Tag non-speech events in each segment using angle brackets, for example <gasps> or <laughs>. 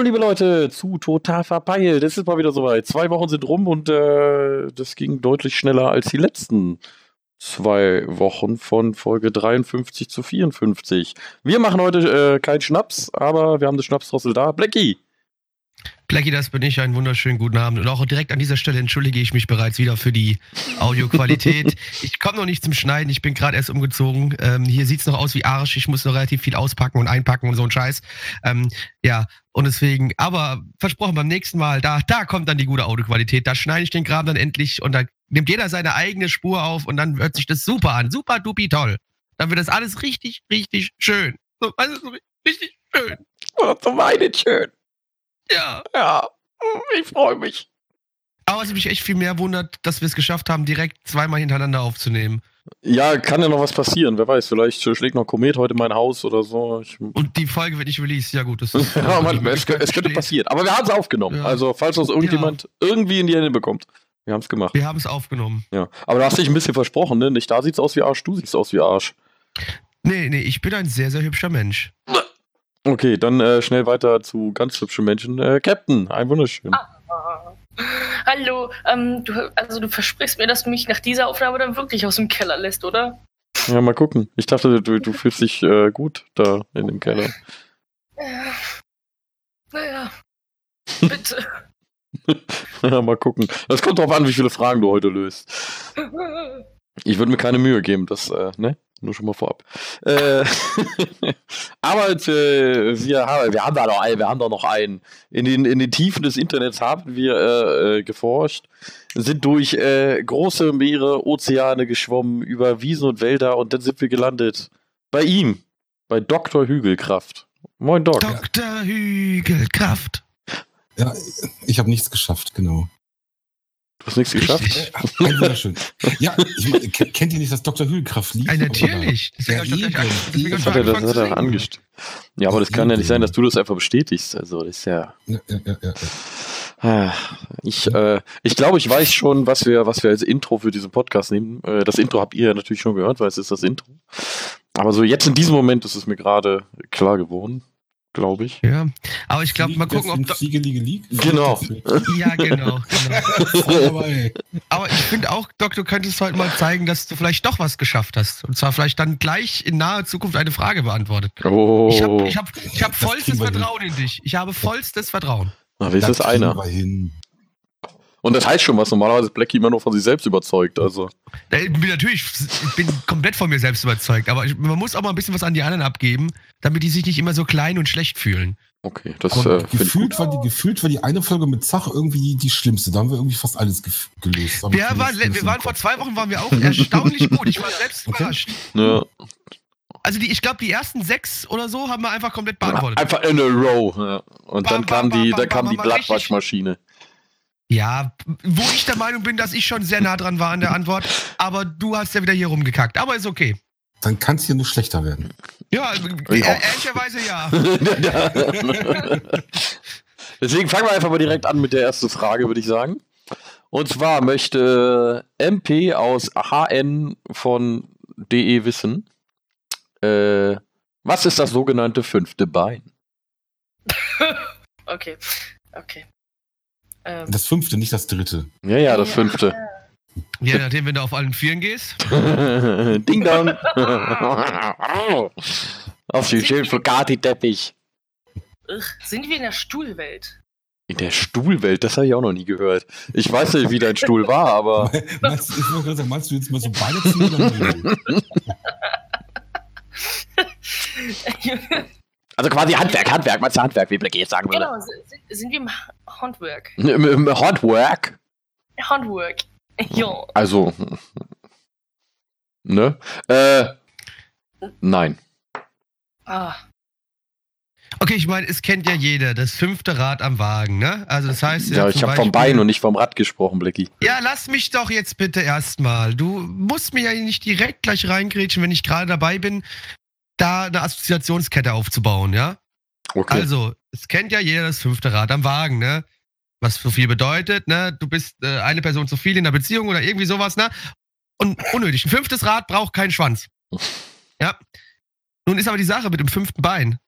Willkommen, liebe Leute, zu Total Verpeilt. Es ist mal wieder soweit. Zwei Wochen sind rum und äh, das ging deutlich schneller als die letzten zwei Wochen von Folge 53 zu 54. Wir machen heute äh, keinen Schnaps, aber wir haben das Schnapsdrossel da. Blackie! Blackie, das bin ich. Einen wunderschönen guten Abend. Und auch direkt an dieser Stelle entschuldige ich mich bereits wieder für die Audioqualität. <laughs> ich komme noch nicht zum Schneiden. Ich bin gerade erst umgezogen. Ähm, hier sieht es noch aus wie Arsch. Ich muss noch relativ viel auspacken und einpacken und so ein Scheiß. Ähm, ja, und deswegen, aber versprochen, beim nächsten Mal, da, da kommt dann die gute Audioqualität. Da schneide ich den Kram dann endlich und da nimmt jeder seine eigene Spur auf und dann hört sich das super an. Super dupi toll. Dann wird das alles richtig, richtig schön. So, also, richtig schön. Oh, so meine schön. Ja. Ja, ich freue mich. Aber was mich echt viel mehr wundert, dass wir es geschafft haben, direkt zweimal hintereinander aufzunehmen. Ja, kann ja noch was passieren. Wer weiß, vielleicht schlägt noch Komet heute mein Haus oder so. Ich, Und die Folge wird nicht released. Ja, gut, das ist. <laughs> ja, man, es, es, könnte passieren. Aber wir haben es aufgenommen. Ja. Also, falls uns irgendjemand irgendwie in die Hände bekommt. Wir haben es gemacht. Wir haben es aufgenommen. Ja. Aber du hast dich ein bisschen versprochen, ne? Nicht da sieht's aus wie Arsch, du siehst aus wie Arsch. Nee, nee, ich bin ein sehr, sehr hübscher Mensch. Okay, dann äh, schnell weiter zu ganz hübschen Menschen. Äh, Captain, ein wunderschön. Ah. Hallo, ähm, du, also du versprichst mir, dass du mich nach dieser Aufnahme dann wirklich aus dem Keller lässt, oder? Ja, mal gucken. Ich dachte, du, du fühlst dich äh, gut da in dem Keller. Ja. Naja. <laughs> Bitte. ja, mal gucken. Das kommt drauf an, wie viele Fragen du heute löst. <laughs> Ich würde mir keine Mühe geben, das, äh, ne? Nur schon mal vorab. Äh, <laughs> aber äh, wir, haben, wir haben da noch einen, wir haben da noch einen. In den, in den Tiefen des Internets haben wir äh, äh, geforscht, sind durch äh, große Meere, Ozeane geschwommen, über Wiesen und Wälder und dann sind wir gelandet. Bei ihm, bei Dr. Hügelkraft. Moin Doc. Dr. Hügelkraft. Ja, ich habe nichts geschafft, genau. Du hast nichts geschafft? Richtig. Ein wunderschön. Ja, ich kennt ihr nicht das Dr. Hügelkraft lied Ey, natürlich. Ja, Deswegen gleich- eben, deswegen ich Hat er, das hat er angestimmt. Ja, aber das kann ja nicht sein, dass du das einfach bestätigst. Also, das ist ja. Ja, ja, ja, ja. Ah, Ich, äh, ich glaube, ich weiß schon, was wir, was wir als Intro für diesen Podcast nehmen. Äh, das Intro habt ihr ja natürlich schon gehört, weil es ist das Intro. Aber so jetzt in diesem Moment ist es mir gerade klar geworden, glaube ich. Ja, aber ich glaube, mal gucken, ob. Fliege, Liege, Lieg. Genau. <laughs> Ja, genau. genau. <laughs> Aber ich finde auch, Doc, du könntest heute mal zeigen, dass du vielleicht doch was geschafft hast. Und zwar vielleicht dann gleich in naher Zukunft eine Frage beantwortet. Oh, Ich habe ich hab, ich hab Das vollstes wir hin. Vertrauen in dich. Ich habe vollstes Vertrauen. Na, wenigstens Das kriegen einer. Und das heißt schon was. Normalerweise ist Blackie immer nur von sich selbst überzeugt. Also, Ich bin natürlich, ich bin komplett von mir selbst überzeugt, aber ich, man muss auch mal ein bisschen was an die anderen abgeben, damit die sich nicht immer so klein und schlecht fühlen. okay, das Und äh, finde ich gut. gefühlt, war die, gefühlt war die eine Folge mit Zach irgendwie die, die schlimmste. Da haben wir irgendwie fast alles gelöst. Wir, waren, zumindest wir waren vor zwei Wochen waren wir auch erstaunlich gut. Ich war selbst Okay. überrascht. Ja. Also die, ich glaube, die ersten sechs oder so haben wir einfach komplett beantwortet. Einfach in a row. Ja. Und Bam, dann kam bam, die, bam, dann kam bam, die. Blattwaschmaschine. Ja, wo ich der Meinung bin, dass ich schon sehr nah dran war an der Antwort, aber du hast ja wieder hier rumgekackt. Aber ist okay. Dann kann es hier nur schlechter werden. Ja, Ja. äh, ehrlicherweise ja. <laughs> Deswegen fangen wir einfach mal direkt an mit der ersten Frage, würde ich sagen. Und zwar möchte MP aus HN von DE wissen, äh, was ist das sogenannte fünfte Bein? <laughs> Okay. Okay. Ähm, Das fünfte, nicht das dritte. Ja, ja, das fünfte. Je nachdem, wenn du auf allen Vieren gehst. <laughs> Ding dong. <laughs> Auf den schönen Flocati-Teppich. ugh, sind wir in der Stuhlwelt? In der Stuhlwelt, das habe ich auch noch nie gehört. Ich weiß nicht, wie dein Stuhl war, aber <laughs> meinst, ich wollte gerade sagen, meinst du jetzt mal so beide null? Also quasi Handwerk, Handwerk, meinst du Handwerk, wie Blackie jetzt sagen würde? genau, sind, sind wir im Ha- Handwerk? Im, im Handwerk. Handwerk. Ja. Also, ne? Äh, nein. Ah. Okay, ich meine, es kennt ja jeder, das fünfte Rad am Wagen, ne? Also das heißt Ja, ich zum habe vom Bein und nicht vom Rad gesprochen, Blackie. Ja, lass mich doch jetzt bitte erstmal. Du musst mir ja nicht direkt gleich reingrätschen, wenn ich gerade dabei bin, da eine Assoziationskette aufzubauen, ja? Okay. Also, es kennt ja jeder das fünfte Rad am Wagen, ne? Was so viel bedeutet, ne? Du bist äh, eine Person zu viel in der Beziehung oder irgendwie sowas, ne? Und unnötig. Ein fünftes Rad braucht keinen Schwanz. <laughs> Ja. Nun ist aber die Sache mit dem fünften Bein.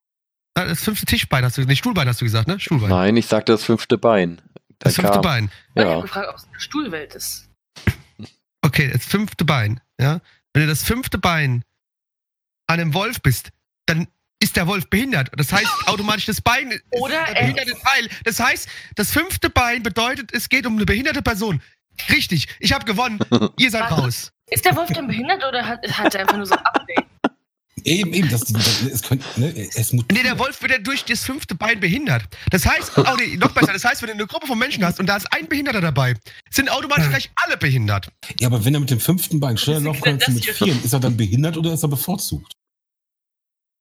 Das fünfte Tischbein hast du, nee, Stuhlbein hast du gesagt, ne? Stuhlbein. Nein, ich sagte das fünfte Bein. Da das fünfte kam- Bein. Ich habe Ja. gefragt, ob es eine Stuhlwelt ist. Okay, das fünfte Bein, ja. Wenn du das fünfte Bein einem Wolf bist, dann ist der Wolf behindert. Das heißt <gasps> automatisch das Bein ist Oder der behinderte Teil. Das heißt, das fünfte Bein bedeutet, es geht um eine behinderte Person. Richtig, ich habe gewonnen. <laughs> Ihr seid Warte. raus. Ist der Wolf denn behindert oder hat, hat er einfach nur so ein Update? Eben, eben, das, das, es könnte, ne, es mutiert. Nee, der Wolf wird ja durch das fünfte Bein behindert. Das heißt, oh nee, noch besser, das heißt, wenn du eine Gruppe von Menschen hast und da ist ein Behinderter dabei, sind automatisch gleich alle behindert. Ja, aber wenn er mit dem fünften Bein schneller laufen ist kann als mit vieren, ist er dann behindert oder ist er bevorzugt?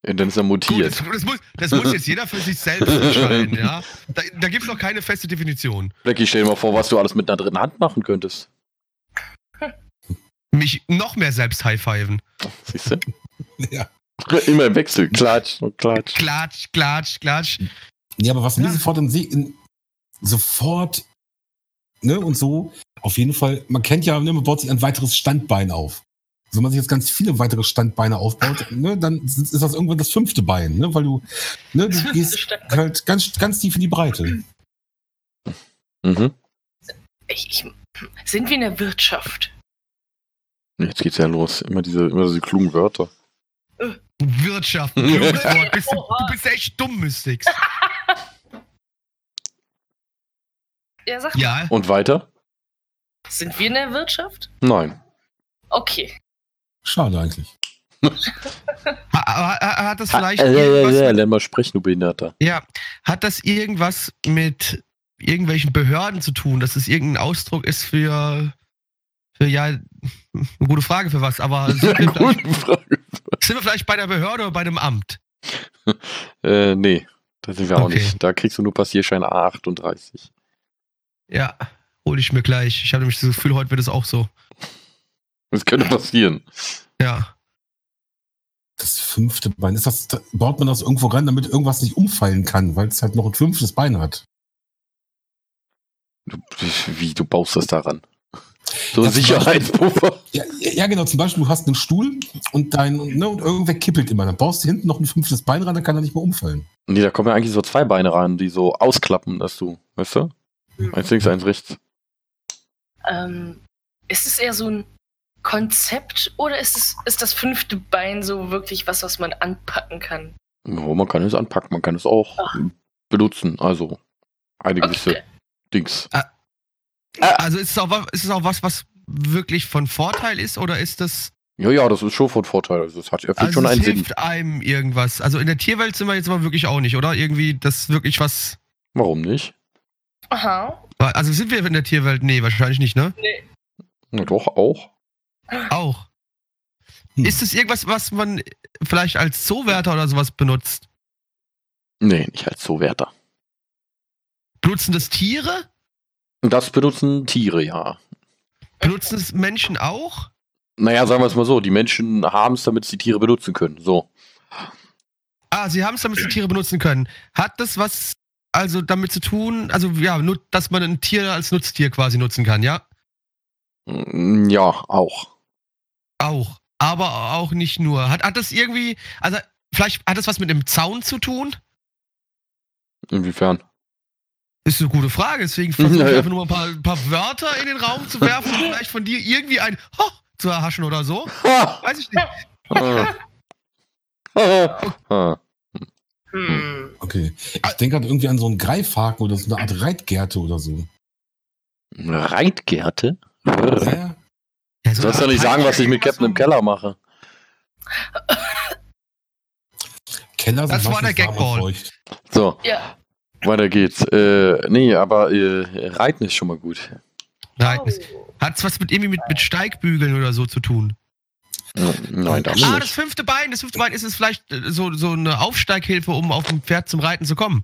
Ja, dann ist er Gut, mutiert. das, das, muss, das muss jetzt jeder für sich selbst entscheiden, <laughs> ja. Da, da gibt es noch keine feste Definition. Blackie, stell dir mal vor, was du alles mit einer dritten Hand machen könntest. <laughs> Mich noch mehr selbst high-fiven. Siehst du? <laughs> Ja. Immer im Wechsel. Klatsch und klatsch. Klatsch, klatsch, klatsch. Ja, aber was mir Ja. sofort dann sehe, in- sofort, ne, und so, auf jeden Fall, man kennt ja, ne, man baut sich ein weiteres Standbein auf. Also wenn man sich jetzt ganz viele weitere Standbeine aufbaut, ne, dann ist das irgendwann das fünfte Bein, ne, weil du, ne, du <laughs> gehst halt ganz, ganz tief in die Breite. Mhm. Ich, ich, sind wir in der Wirtschaft? Jetzt geht's ja los. Immer diese, immer diese klugen Wörter. Wirtschaft, ein kluges <laughs> Wort. Bist, du, du bist echt dumm, Mystix. <laughs> Ja, sag mal, Ja, Und weiter? sind wir in der Wirtschaft? Nein. Okay. Schade eigentlich. ha- ha- ha- hat das vielleicht irgendwas äh, äh, mit, lern mal sprechen, du Behinderter. ja, hat das irgendwas mit irgendwelchen Behörden zu tun, dass es irgendein Ausdruck ist für, für ja, eine gute Frage für was, aber <laughs> sind wir, vielleicht, Gute Frage. sind wir vielleicht bei der Behörde oder bei einem Amt? <laughs> Äh, nee. Da sind wir auch Okay. nicht. Da kriegst du nur Passierschein A38. Ja, hole ich mir gleich. Ich habe nämlich das Gefühl, heute wird es auch so. Das könnte passieren. Ja. Das fünfte Bein, ist das, da baut man das irgendwo rein, damit irgendwas nicht umfallen kann, weil es halt noch ein fünftes Bein hat. Du, wie, du baust das daran? So ein Sicherheitspuffer. Ja, ja, genau. Zum Beispiel, du hast einen Stuhl und dein, ne, und irgendwer kippelt immer. Dann baust du hinten noch ein fünftes Bein ran, dann kann er nicht mehr umfallen. Nee, da kommen ja eigentlich so zwei Beine ran, die so ausklappen, dass du, weißt du? Eins links, eins rechts. Ähm, ist es eher so ein Konzept oder ist, es, ist das fünfte Bein so wirklich was, was man anpacken kann? Oh, man kann es anpacken, man kann es auch Ach. benutzen. Also eine gewisse Okay. Dings. Also ist es, auch, ist es auch was, was wirklich von Vorteil ist oder ist das. Ja, ja, das ist schon von Vorteil. Also es hat erfüllt Also schon es einen Sinn. hilft einem irgendwas. Also in der Tierwelt sind wir jetzt aber wirklich auch nicht, oder? Irgendwie das wirklich was. Warum nicht? Aha. Also sind wir in der Tierwelt? Nee, wahrscheinlich nicht, ne? Nee. Na doch, auch. Auch. Hm. Ist es irgendwas, was man vielleicht als Zoowärter oder sowas benutzt? Nee, nicht als Zoowärter. Benutzen das Tiere? Das benutzen Tiere, ja. Benutzen es Menschen auch? Naja, sagen wir es mal so, die Menschen haben es, damit sie Tiere benutzen können. So. Ah, sie haben es, damit sie Tiere benutzen können. Hat das was also damit zu tun, also ja, nu- dass man ein Tier als Nutztier quasi nutzen kann, ja? Mm, Ja, auch. Auch. Aber auch nicht nur. Hat, hat das irgendwie, also vielleicht hat das was mit dem Zaun zu tun? Inwiefern? Ist eine gute Frage, deswegen versuche ich einfach nur mal ein paar, paar Wörter in den Raum zu werfen und vielleicht von dir irgendwie ein Ho zu erhaschen oder so. Weiß ich nicht. Hm. Okay. Ich denke halt irgendwie an so einen Greifhaken oder so eine Art Reitgerte oder so. Reitgerte? Ja, ja. Ja, so sollst doch eine nicht sagen, was ich mit Captain im Keller mache. Keller sind Das war der Gagball. So, Ja. weiter geht's. Äh, nee, aber äh, Reiten ist schon mal gut. Nein, Oh. hat es was mit irgendwie mit, mit Steigbügeln oder so zu tun? Nein, damit Ah, das nicht. fünfte Bein, das fünfte Bein ist es vielleicht äh, so, so eine Aufsteighilfe, um auf dem Pferd zum Reiten zu kommen.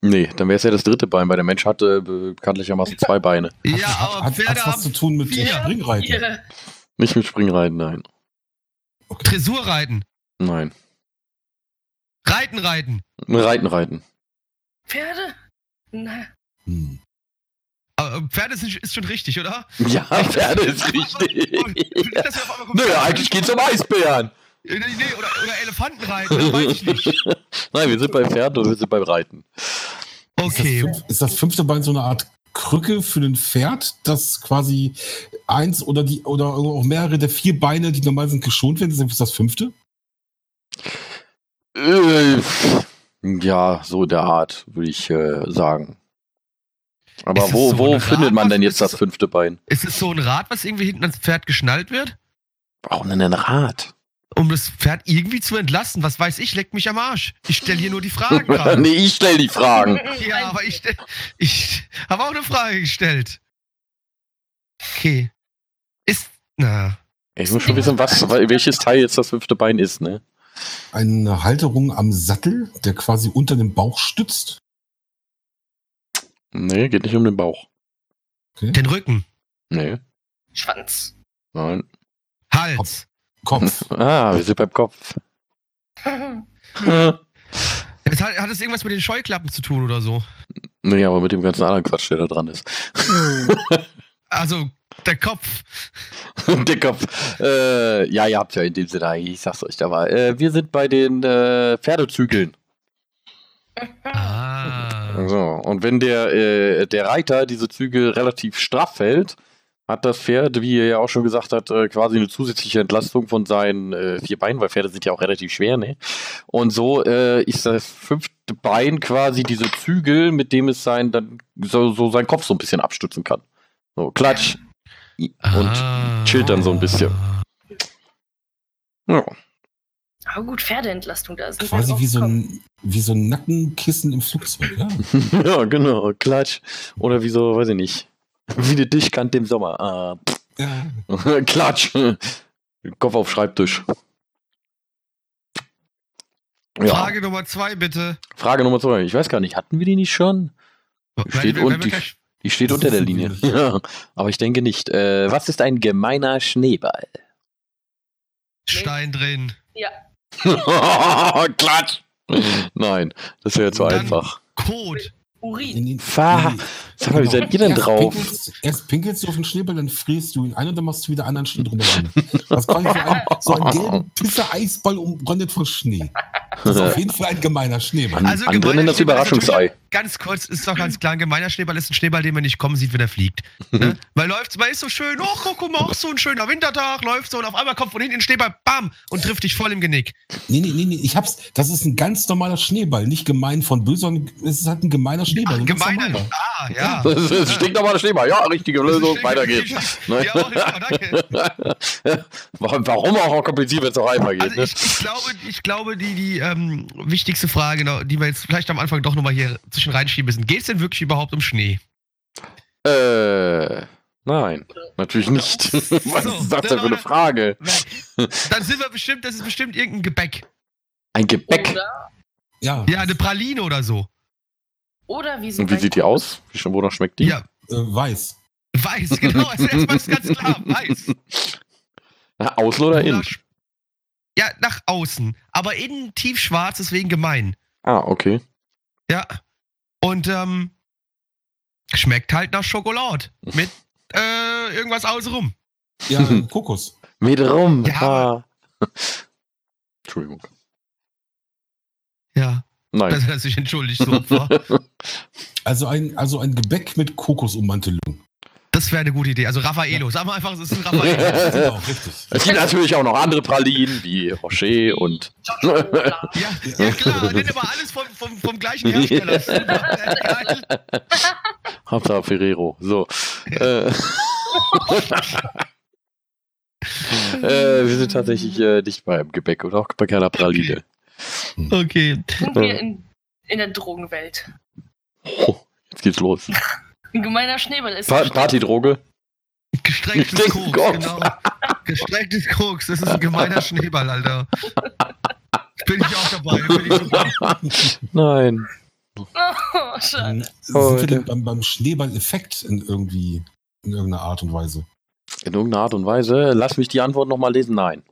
Nee, dann wäre es ja das dritte Bein, weil der Mensch hatte bekanntlichermaßen zwei Beine. Ja, Hat- aber hat, Pferde hat was haben zu tun mit vier. äh, Springreiten. Hier. Nicht mit Springreiten, nein. Okay. Dressurreiten, Nein. Reiten, Reiten. Reiten, reiten. Pferde? Na, Hm. Aber äh, Pferde sind, ist schon richtig, oder? Ja, Pferde ist richtig. Nö, eigentlich geht's um Eisbären. Äh, Nee, oder, oder Elefanten reiten, das weiß ich nicht. <laughs> Nein, wir sind beim Pferd und wir sind beim Reiten. Okay. Ist, das, ist das fünfte Bein so eine Art Krücke für ein Pferd, das quasi eins oder die oder auch mehrere der vier Beine, die normal sind, geschont werden? Ist das fünfte? Äh, ja, so der Art, würde ich äh, sagen. Aber wo, so wo findet man Rad, denn was- jetzt das es- fünfte Bein? Ist es so ein Rad, was irgendwie hinten ans Pferd geschnallt wird? Warum denn ein Rad? Um das Pferd irgendwie zu entlasten? Was weiß ich, leckt mich am Arsch. Ich stelle hier nur die Fragen <laughs> gerade. nee, ich stell die Fragen. <laughs> Ja, aber ich, ich habe auch eine Frage gestellt. Okay. Ist. Na. Ich muss schon wissen, was, welches Teil jetzt das fünfte Bein ist, ne? Eine Halterung am Sattel, der quasi unter dem Bauch stützt. Nee, geht nicht um den Bauch. Den Rücken. Nee, Schwanz. nein. Hals. Kopf. <laughs> Ah, wir sind beim Kopf. <laughs> Es hat, hat es irgendwas mit den Scheuklappen zu tun oder so? nee, aber mit dem ganzen anderen Quatsch, der da dran ist. <laughs> Also, der Kopf. der Kopf. Äh, ja, ihr habt ja in dem Sinne, ich sag's euch da mal. Äh, wir sind bei den äh, Pferdezügeln. Ah. So, und wenn der, äh, der Reiter diese Zügel relativ straff hält, hat das Pferd, wie er ja auch schon gesagt hat, äh, quasi eine zusätzliche Entlastung von seinen äh, vier Beinen, weil Pferde sind ja auch relativ schwer, ne? Und so äh, ist das fünfte Bein quasi diese Zügel, mit dem es sein, dann so, so seinen Kopf so ein bisschen abstützen kann. So, klatsch. Und Ah. chillt dann so ein bisschen. ja. Aber gut, Pferdeentlastung da ist. Quasi wie so, ein, wie so ein Nackenkissen im Flugzeug. Ja. <laughs> ja, genau, klatsch. Oder wie so, weiß ich nicht. <laughs> Wie eine Tischkante im Sommer. Ah. <laughs> Klatsch. Kopf auf Schreibtisch. Ja. Frage. Frage Nummer zwei, bitte. Nummer zwei. Ich weiß gar nicht, hatten wir die nicht schon? Steht Wenn- wenn- gleich- Die steht unter der Linie. <laughs> Ja, aber ich denke nicht. Äh, was ist ein gemeiner Schneeball? Stein drin. Ja. Klatsch. Nein, das wäre zu Dann- einfach. Kot. Urin. In den- Fahr- die- Sag mal, wie seid ihr denn erst drauf? Pinkelst, erst pinkelst du auf den Schneeball, dann frierst du ihn ein und dann machst du wieder anderen Schnee drüber rein. Das ist quasi so ein, so ein gelben <laughs> Pisser-Eisball umrandet von Schnee. Das ist <laughs> auf jeden Fall ein gemeiner Schneeball. Also Andere nennen das Überraschungsei. Ganz kurz, ist doch ganz klar, ein gemeiner Schneeball ist ein Schneeball, den man nicht kommen sieht, wenn er fliegt. Ne? <laughs> Weil läuft, man ist so schön, oh, guck, mal, auch so ein schöner Wintertag, läuft so und auf einmal kommt von hinten ein Schneeball, bam, und trifft dich voll im Genick. Nee, nee, nee, nee, ich hab's. Das ist ein ganz normaler Schneeball. Nicht gemein von böse, sondern es ist halt ein gemeiner Schneeball. ein ganz Gemeiner. normaler. Ah, ja. <laughs> Das ist stinknormaler Schneeball. Ja, richtige Lösung. Das ist- Weiter geht's. Ne? Ja, ich mal, danke. <laughs> Warum auch kompliziert, wenn es auch einmal geht? Also Ne? ich, ich glaube, ich glaube, die, die ähm, wichtigste Frage, die wir jetzt vielleicht am Anfang doch nochmal hier zwischen reinschieben müssen, geht es denn wirklich überhaupt um Schnee? Äh, nein, natürlich nicht. <laughs> Was ist das denn für eine Frage? Dann sind wir bestimmt, das ist bestimmt irgendein Gebäck. Ein Gebäck. Oder, Ja, Ja, eine Praline oder so. oder wie so Und wie sieht die aus? Wie schon, wonach schmeckt die? Ja, äh, weiß. weiß, genau. <laughs> Also erstmal ist ganz klar, weiß. Na, Außen oder innen? Ja, nach außen. Aber innen tiefschwarz, deswegen gemein. Ah, okay. Ja. Und ähm, schmeckt halt nach Schokolade. Mit äh, irgendwas außenrum. Ja, <laughs> Kokos. Mit rum. Ja. <laughs> Entschuldigung. Ja. Nein. Das hat er sich entschuldigt, so. <laughs> Also ein, also ein Gebäck mit Kokosummantelung. Das wäre eine gute Idee. Also Raffaello. Sag mal einfach, es ist ein Raffaello. Genau, <laughs> richtig. Es gibt natürlich auch noch andere Pralinen, wie Rocher und. Ja, ja klar, <laughs> nennt aber alles vom, vom, vom gleichen Hersteller. Hauptsache Ferrero. So. äh, <laughs> äh, wir sind tatsächlich äh, nicht beim Gebäck und auch bei keiner Praline. Okay. Sind wir in, in der Drogenwelt. Oh, jetzt geht's los. Ein gemeiner Schneeball ist. Pa Partydroge. Gestrecktes Koks, genau. Gestrecktes Koks, das ist ein gemeiner Schneeball, Alter. Bin ich auch dabei. Bin ich. Nein. Oh, schade. Oh, sind wir denn beim, beim Schneeball-Effekt in irgendwie, in irgendeiner Art und Weise? In irgendeiner Art und Weise. Lass mich die Antwort nochmal lesen. Nein.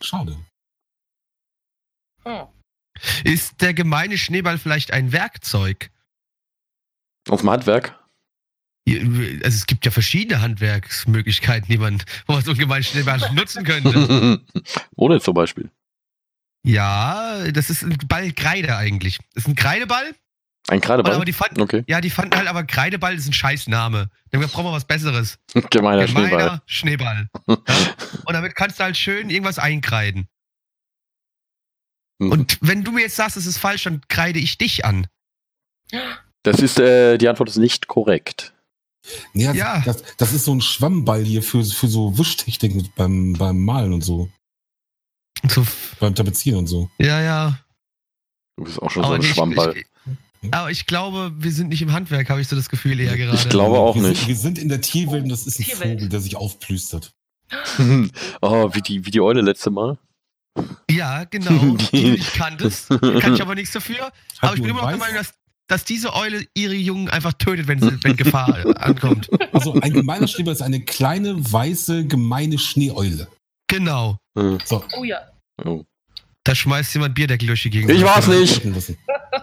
Schade. Hm. Ist der gemeine Schneeball vielleicht ein Werkzeug? Aus dem Handwerk? Also es gibt ja verschiedene Handwerksmöglichkeiten, die man, wo man so einen gemeinen Schneeball nutzen könnte. <laughs> Ohne zum Beispiel. Ja, das ist ein Ball Kreide eigentlich. Das ist ein Kreideball. Ein Kreideball? Aber die fanden, okay. Ja, die fanden halt, aber Kreideball ist ein Scheißname. Dann brauchen wir was Besseres. <laughs> Gemeiner, Gemeiner Schneeball. Schneeball. Ja? <laughs> Und damit kannst du halt schön irgendwas einkreiden. Mhm. Und wenn du mir jetzt sagst, es ist falsch, dann kreide ich dich an. <gasps> Das ist, äh, die Antwort ist nicht korrekt. Ja, ja. Das, das, ist so ein Schwammball hier für, für so Wischtechnik beim, beim Malen und so. so. Beim Tapezieren und so. Ja, ja. Du bist auch schon aber so ein ich, Schwammball. Ich, ich, aber ich glaube, wir sind nicht im Handwerk, habe ich so das Gefühl eher gerade. Ich glaube auch wir nicht. Sind, wir sind in der Tierwelt und das ist ein Tierwelt. Vogel, der sich aufplüstert. <laughs> oh, wie die, wie die Eule letzte Mal. Ja, genau. <laughs> die du nicht kanntest. Kann ich aber nichts dafür. Hat aber ich bin immer noch der Meinung, dass dass diese Eule ihre Jungen einfach tötet, wenn, sie, wenn Gefahr <laughs> ankommt. Also ein gemeiner Schneeball ist eine kleine, weiße, gemeine Schneeeule. Genau. So. Oh ja. Oh. Da schmeißt jemand Bierdeckel durch die Gegend. Ich war's nicht.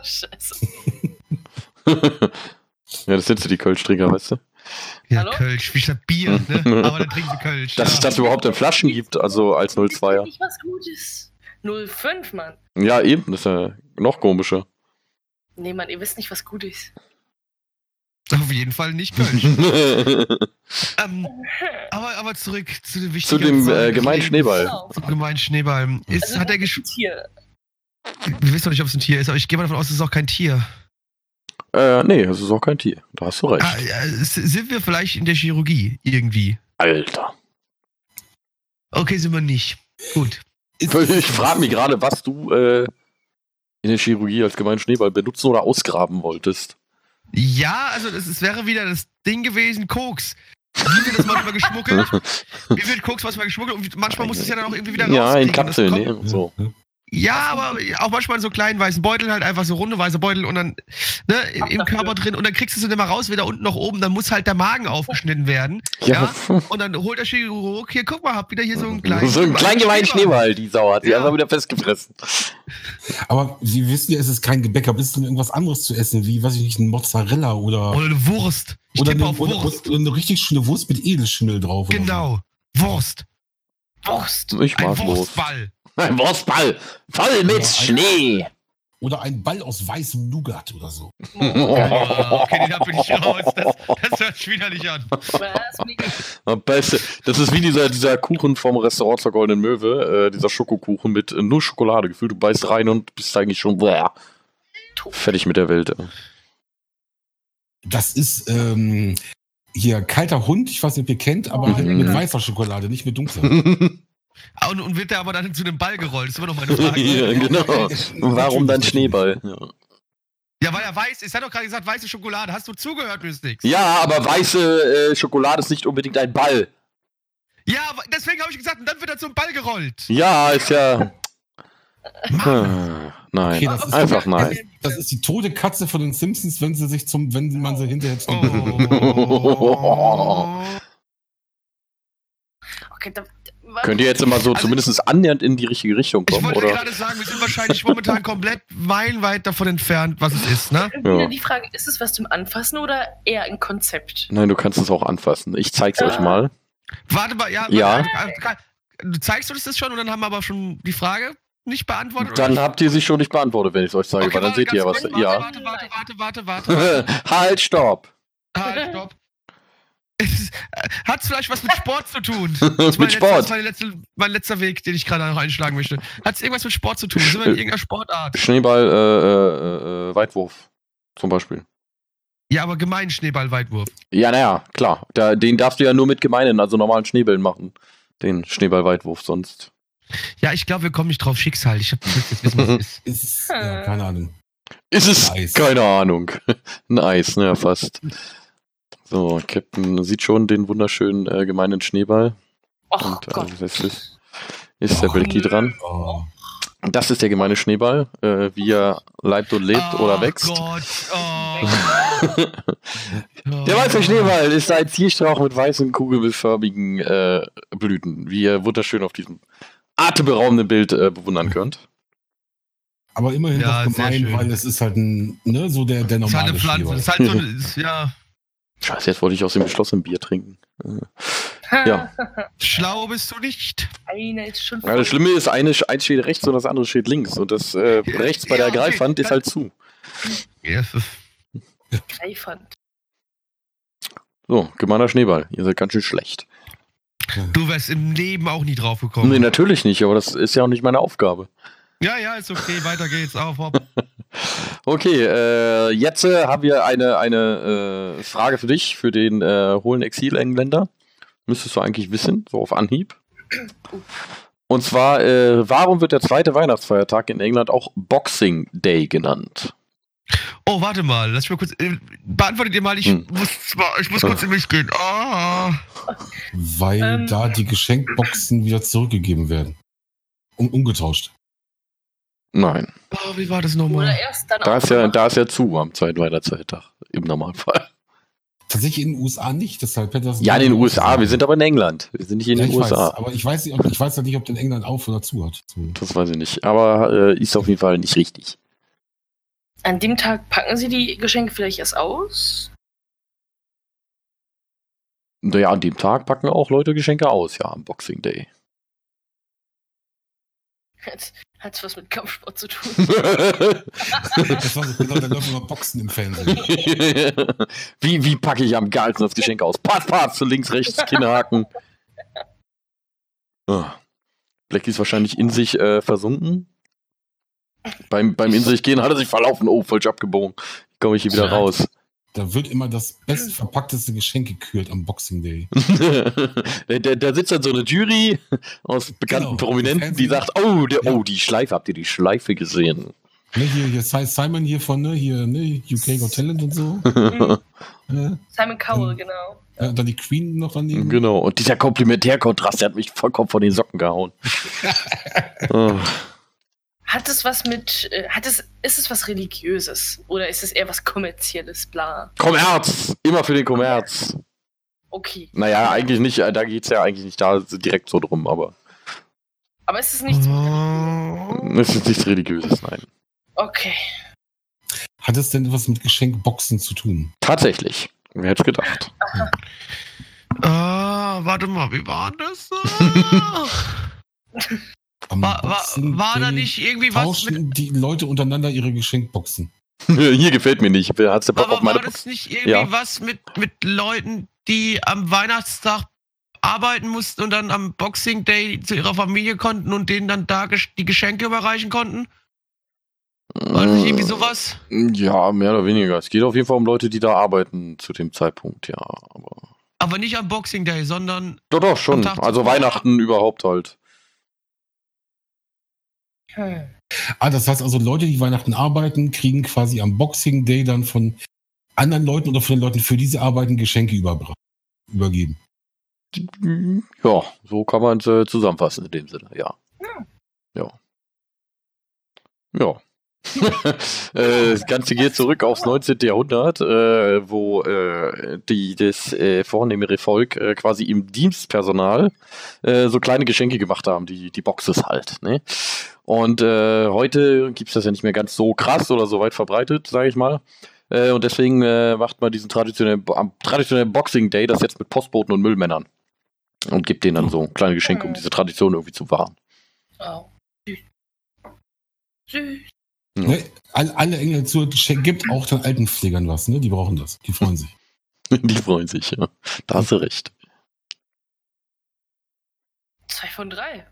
Scheiße. <laughs> ja, das sind so die Kölsch-Trinker, weißt du? Ja, Hallo? Kölsch, wie statt Bier, ne? <laughs> Aber dann trinken sie Kölsch. Dass ja. es das überhaupt in Flaschen gibt, also als 02er. Nicht was Gutes. 05, Mann. Ja, eben, das ist ja noch komischer. Nee, Mann, ihr wisst nicht, was gut ist. Auf jeden Fall nicht Kölsch. <laughs> ähm, aber, aber zurück zu dem wichtigen Zu dem äh, gemeinen Schneeball. Genau. Zum gemeinen Schneeball. Ist, also, hat er ein Tier. Wir wissen doch nicht, ob es ein Tier ist, aber ich gehe mal davon aus, es ist auch kein Tier. Äh, nee, es ist auch kein Tier. Da hast du recht. Ah, ja, sind wir vielleicht in der Chirurgie irgendwie? Alter. Okay, sind wir nicht. Gut. Ich, ich frage mich gerade, was du äh, in der Chirurgie als gemeinen Schneeball benutzen oder ausgraben wolltest. Ja, also es wäre wieder das Ding gewesen, Koks. Wie wird das manchmal geschmuggelt? <laughs> Wie wird Koks manchmal geschmuggelt? Und manchmal muss es ja dann auch irgendwie wieder raus. Ja, in Kapseln, ne? So. Ja, aber auch manchmal in so kleinen weißen Beuteln, halt einfach so runde weiße Beutel und dann ne, im, im Körper drin und dann kriegst du es immer raus, wieder unten nach oben, dann muss halt der Magen aufgeschnitten werden. Ja. ja. Und dann holt der Chirurg, hier, guck mal, hab wieder hier so einen kleinen. So einen kleinen gemeinen Schneeball, die Sau hat sie ja. einfach wieder festgefressen. Aber Sie wissen ja, es ist kein Gebäck, aber ist denn irgendwas anderes zu essen, wie, weiß ich nicht, ein Mozzarella oder. Oder eine Wurst. Ich oder, eine, Wurst. Oder, eine richtig schöne Wurst mit Edelschimmel drauf. Genau. So. Wurst. Wurst. Ich mag ein Wurstball. Ein Wurstball. Voll mit Schnee. Oder ein Ball aus weißem Nougat oder so. Oh, <laughs> okay, da bin ich raus. Das, das hört sich wieder nicht an. Das ist wie dieser, dieser Kuchen vom Restaurant zur Goldenen Möwe, äh, dieser Schokokuchen mit äh, nur Schokolade gefühlt. Du beißt rein und bist eigentlich schon bläh, fertig mit der Welt. Das ist ähm, hier kalter Hund, ich weiß nicht, ob ihr kennt, aber halt mit weißer Schokolade, nicht mit dunkler. <laughs> Und, und, wird der aber dann zu einem Ball gerollt? Das ist immer noch meine <laughs> Frage. ja, genau. Warum dann Schneeball? Ja. Ja, weil er weiß, es hat doch gerade gesagt, weiße Schokolade. Hast du zugehört, Mystix? Ja, aber weiße äh, Schokolade ist nicht unbedingt ein Ball. Ja, deswegen habe ich gesagt, und dann wird er zum Ball gerollt. Ja, ist ja. Ah, nein, okay, das einfach die, nein. Das ist die tote Katze von den Simpsons, wenn sie sich zum, wenn man sie hinterher. Oh. <laughs> <laughs> okay, da, Könnt ihr jetzt immer so also, zumindest annähernd in die richtige Richtung kommen, ich wollte gerade sagen, wir sind wahrscheinlich momentan komplett meilenweit davon entfernt, was es ist, ne? Ja. Die Frage, ist es was zum Anfassen oder eher ein Konzept? Nein, du kannst es auch anfassen. Ich zeig's äh. euch mal. Warte mal, ja. ja. Du zeigst uns das schon und dann haben wir aber schon die Frage nicht beantwortet? Dann habt ihr sie schon nicht beantwortet, wenn ich es euch sage, okay, weil dann seht ihr ja was. Warte, ja. Warte, warte, warte, warte, warte. halt, stopp. Halt, stopp. <laughs> Hat es vielleicht was mit Sport zu tun? mit <laughs> Sport? Das ist mein, letzte, mein letzter Weg, den ich gerade noch einschlagen möchte. Hat es irgendwas mit Sport zu tun? Sind wir in irgendeiner Sportart? Schneeball, äh, äh, Weitwurf zum Beispiel. Ja, aber gemeinen Schneeball-Weitwurf. Ja, naja, klar. Da, den darfst du ja nur mit gemeinen, also normalen Schneebällen machen. Den Schneeball-Weitwurf sonst. Ja, ich glaube, wir kommen nicht drauf. Schicksal. Ich hab jetzt wissen, was es ist. ist ja, keine Ahnung. Ist es? Keine Ahnung. <laughs> Ein Eis, ne, fast. So, Captain sieht schon den wunderschönen äh, gemeinen Schneeball. Och, und äh, Gott. ist, ist der Blicky dran. Oh. Das ist der gemeine Schneeball, äh, wie er leibt und lebt oh, oder wächst. Gott. Oh. <laughs> der weiße Schneeball ist ein Zierstrauch mit weißen, kugelförmigen äh, Blüten, wie ihr wunderschön auf diesem atemberaubenden Bild äh, bewundern könnt. Aber immerhin ja, doch gemein, weil es ist halt ein, ne, so der, der normale Es ist halt eine Pflanze, es ist halt so, <laughs> ist, ja. Scheiße, jetzt wollte ich aus dem geschlossenen Bier trinken. Ja. <laughs> Schlau bist du nicht. Einer ist schon Ja, das Schlimme ist, eine, eins steht rechts und das andere steht links. Und das äh, rechts bei der Ja. Greifhand ist halt zu. Ja, es ist- Greifhand. So, gemeiner Schneeball. Ihr seid ganz schön schlecht. Du wärst im Leben auch nie drauf gekommen. Nee, natürlich nicht, aber das ist ja auch nicht meine Aufgabe. Ja, ja, ist okay, weiter geht's. Auf, hopp. <laughs> Okay, äh, jetzt äh, haben wir eine, eine äh, Frage für dich, für den äh, hohlen Exil-Engländer. Müsstest du eigentlich wissen, so auf Anhieb. Und zwar, äh, warum wird der zweite Weihnachtsfeiertag in England auch Boxing Day genannt? Oh, warte mal, lass mich mal kurz. Äh, beantwortet ihr mal, ich Hm. muss ich muss kurz in mich gehen. Ah. Weil Ähm. da die Geschenkboxen wieder zurückgegeben werden. Um, umgetauscht. Nein, Oh, wie war das Oder nochmal? erst dann da ist, ja, da ist ja zu am zweiten Weihnachtsfeiertag, im Normalfall. Tatsächlich in den USA nicht, deshalb hätte das. Ja, in den USA, wir sind aber in England. Wir sind nicht in ja, den ich USA. Weiß, aber ich weiß, nicht, ob, ich weiß ja nicht, ob der in England auf oder zu hat. Das weiß ich nicht. Aber äh, ist auf jeden Fall nicht richtig. An dem Tag packen sie die Geschenke vielleicht erst aus. Naja, an dem Tag packen auch Leute Geschenke aus, ja, am Boxing Day. <laughs> Hat, hat's was mit Kampfsport zu tun. <laughs> Das war so, genau, da läuft immer Boxen im Fernsehen. <laughs> wie, wie packe ich am geilsten das Geschenk aus? Patz, patz, zu links, rechts, Kinnhaken. Oh. Blackie ist wahrscheinlich in sich äh, versunken. Beim, beim in sich gehen hat er sich verlaufen. Oh, falsch abgebogen. Komme ich hier wieder raus. Da wird immer das bestverpackteste Geschenk gekürt am Boxing Day. da, <laughs> da, da sitzt dann so eine Jury aus bekannten Genau. Prominenten, die sagt, oh, der, Ja. oh, die Schleife, habt ihr die Schleife gesehen? Ne, hier, hier Si- Simon hier von ne, hier, ne, UK Got Talent und so. <laughs> Mhm. Ne? Simon Cowell, genau. Ja, und dann die Queen noch daneben. Genau, und dieser Komplementärkontrast, der hat mich vollkommen von den Socken gehauen. <laughs> oh. Hat es was mit, äh, hat es, ist es was Religiöses? Oder ist es eher was Kommerzielles, bla? Kommerz! Immer für den Kommerz. Okay. Naja, eigentlich nicht, äh, da geht es ja eigentlich nicht da direkt so drum, aber Aber ist es nichts. Oh. es ist nichts Religiöses, nein. Okay. Hat es denn was mit Geschenkboxen zu tun? Tatsächlich. Wer hätte es gedacht? Ah, warte mal, wie war das? <laughs> Am War, war, Boxing war da nicht irgendwie was mit. Die Leute untereinander ihre Geschenkboxen. <laughs> Hier gefällt mir nicht. Hat's der Bock Aber auf meine war das nicht irgendwie Ja. was mit, mit Leuten, die am Weihnachtstag arbeiten mussten und dann am Boxing Day zu ihrer Familie konnten und denen dann da die Geschenke überreichen konnten? War das nicht irgendwie sowas? Ja, mehr oder weniger. Es geht auf jeden Fall um Leute, die da arbeiten zu dem Zeitpunkt, ja. Aber Aber nicht am Boxing Day, sondern. doch, doch, schon. Also. Weihnachten überhaupt halt. Hm. Ah, das heißt also, Leute, die Weihnachten arbeiten, kriegen quasi am Boxing Day dann von anderen Leuten oder von den Leuten, für die sie arbeiten, Geschenke übergeben. Ja, so kann man es äh, zusammenfassen in dem Sinne, ja. Ja. Ja. Ja. Äh, das Ganze geht zurück aufs 19. Jahrhundert, äh, wo äh, die, das äh, vornehmere Volk äh, quasi im Dienstpersonal äh, so kleine Geschenke gemacht haben, die, die Boxes halt. Ne? Und äh, heute gibt es das ja nicht mehr ganz so krass oder so weit verbreitet, sage ich mal. Und deswegen macht man diesen traditionellen, am traditionellen Boxing Day das jetzt mit Postboten und Müllmännern. Und gibt denen dann so kleine Geschenke, um diese Tradition irgendwie zu wahren. Oh. Süß. Süß. Ja. Ne? Alle, alle Engel zu Geschenk gibt auch den Altenpflegern was, ne? Die brauchen das. Die freuen sich. <laughs> Die freuen sich, ja. Da hast du recht. Zwei von drei.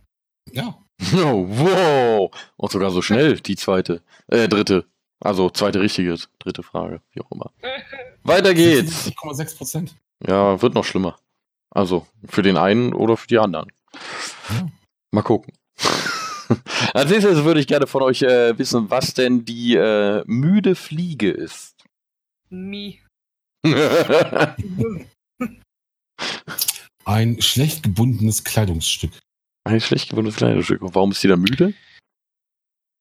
Ja. <laughs> Oh, wow. Und sogar so schnell, die zweite. Äh, dritte. Also zweite richtige, dritte Frage, wie auch immer. <laughs> Weiter geht's. 6,6 Prozent. Ja, wird noch schlimmer. Also, für den einen oder für die anderen. Ja. Mal gucken. <laughs> Als nächstes würde ich gerne von euch äh, wissen, was denn die äh, müde Fliege ist. Mi. <laughs> Ein schlecht gebundenes Kleidungsstück. Ein schlecht gewundenes Kleidungsstück. Und warum ist die da müde?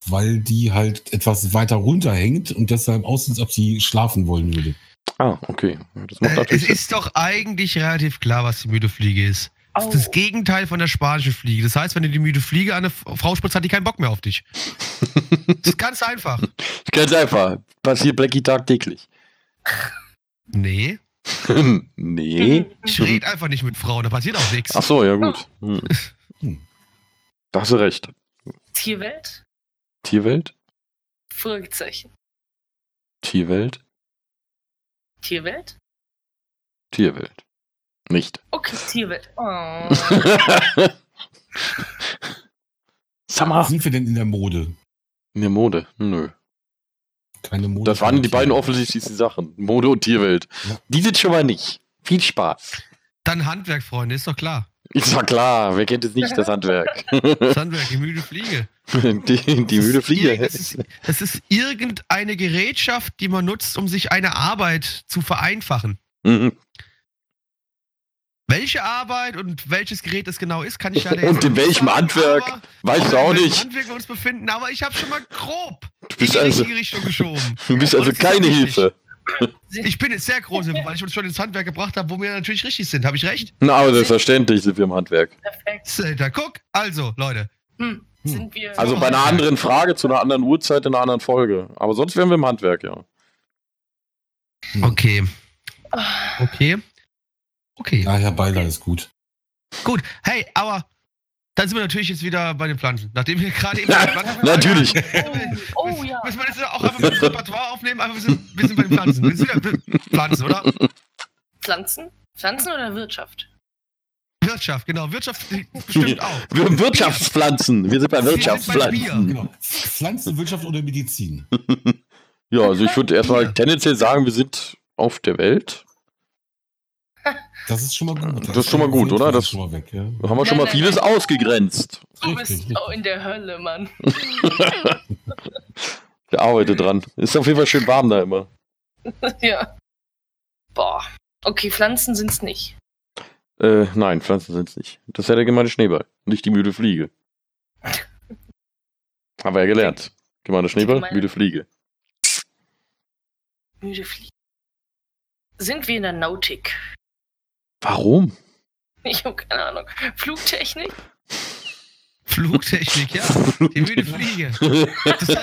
Weil die halt etwas weiter runterhängt und deshalb aussieht, als ob sie schlafen wollen würde. Ah, okay. Das macht Äh, es natürlich Sinn. ist doch eigentlich relativ klar, was die müde Fliege ist. Das ist das Gegenteil von der spanischen Fliege. Das heißt, wenn du die müde Fliege an eine Frau spritzt, hat die keinen Bock mehr auf dich. <laughs> Das ist ganz einfach. Ganz einfach. Passiert Blackie tagtäglich. Nee. <laughs> nee. Ich rede einfach nicht mit Frauen, da passiert auch nichts. Ach so, ja gut. Hm. Hm. Da hast du recht. Tierwelt? Tierwelt? Fragezeichen. Tierwelt? Tierwelt? Tierwelt. Nicht. Okay, Tierwelt. Oh. <laughs> Sag mal. Sind wir denn in der Mode? In der Mode? Nö. Keine Mode. Das waren die beiden offensichtlichsten Sachen. Mode und Tierwelt. Ja. Die sind schon mal nicht. Viel Spaß. Dann Handwerk, Freunde, ist doch klar. Ist doch klar, wer kennt es nicht, das Handwerk? Das <laughs> Handwerk, die müde Fliege. die, die müde Fliege. Das ist, das ist irgendeine Gerätschaft, die man nutzt, um sich eine Arbeit zu vereinfachen. Mhm. Welche Arbeit und welches Gerät es genau ist, kann ich leider <laughs> Und jetzt in nicht welchem sagen, Handwerk? du oder auch in welchem nicht. Handwerk wir uns befinden, aber ich habe schon mal grob Du in bist die also, richtige Richtung geschoben. <laughs> du bist Und also keine. Hilfe. Ich bin jetzt sehr groß, weil ich uns schon ins Handwerk gebracht habe, wo wir natürlich richtig sind. Habe ich recht? Na, aber selbstverständlich sind wir im Handwerk. Perfekt. Selter, guck. Also, Leute. Hm. Sind wir. Also bei einer anderen Frage zu einer anderen Uhrzeit in einer anderen Folge. Aber sonst wären wir im Handwerk, ja. Okay. Ah, Okay. Okay. Ja, Herr Beiler ist gut. Gut. Hey, aber dann sind wir natürlich jetzt wieder bei den Pflanzen. Nachdem wir gerade eben <laughs> bei den Pflanzen Natürlich. <laughs> Oh, oh ja. Müssen wir jetzt auch einfach das Repertoire aufnehmen, aber wir sind, wir sind bei den Pflanzen. Wir sind wieder Pflanzen, oder? Pflanzen? Pflanzen oder Wirtschaft? Wirtschaft, genau. Wirtschaft bestimmt auch. Wir haben Wirtschaftspflanzen. Wir sind bei Wir sind bei Wirtschaftspflanzen. Genau. Pflanzenwirtschaft oder Medizin? <laughs> Ja, also ich würde erstmal tendenziell sagen, wir sind auf der Welt. Das ist schon mal gut. Das ist schon mal gut, oder? Das- Das schon mal weg, ja. Da haben wir schon Nein, mal nein, vieles nein. ausgegrenzt. Du bist auch in der Hölle, Mann. <laughs> Ich arbeite dran. Ist auf jeden Fall schön warm da immer. <laughs> ja. Boah. Okay, Pflanzen sind's nicht. Äh, nein, Pflanzen sind es nicht. Das ist ja der gemeine Schneeball, nicht die müde Fliege. <laughs> Haben wir ja gelernt. Gemeine Schneeball, gemeine- müde Fliege. Müde Fliegen. Sind wir in der Nautik? Warum? Ich habe keine Ahnung. Flugtechnik? Flugtechnik, ja. <laughs> Die müde Fliege. Das das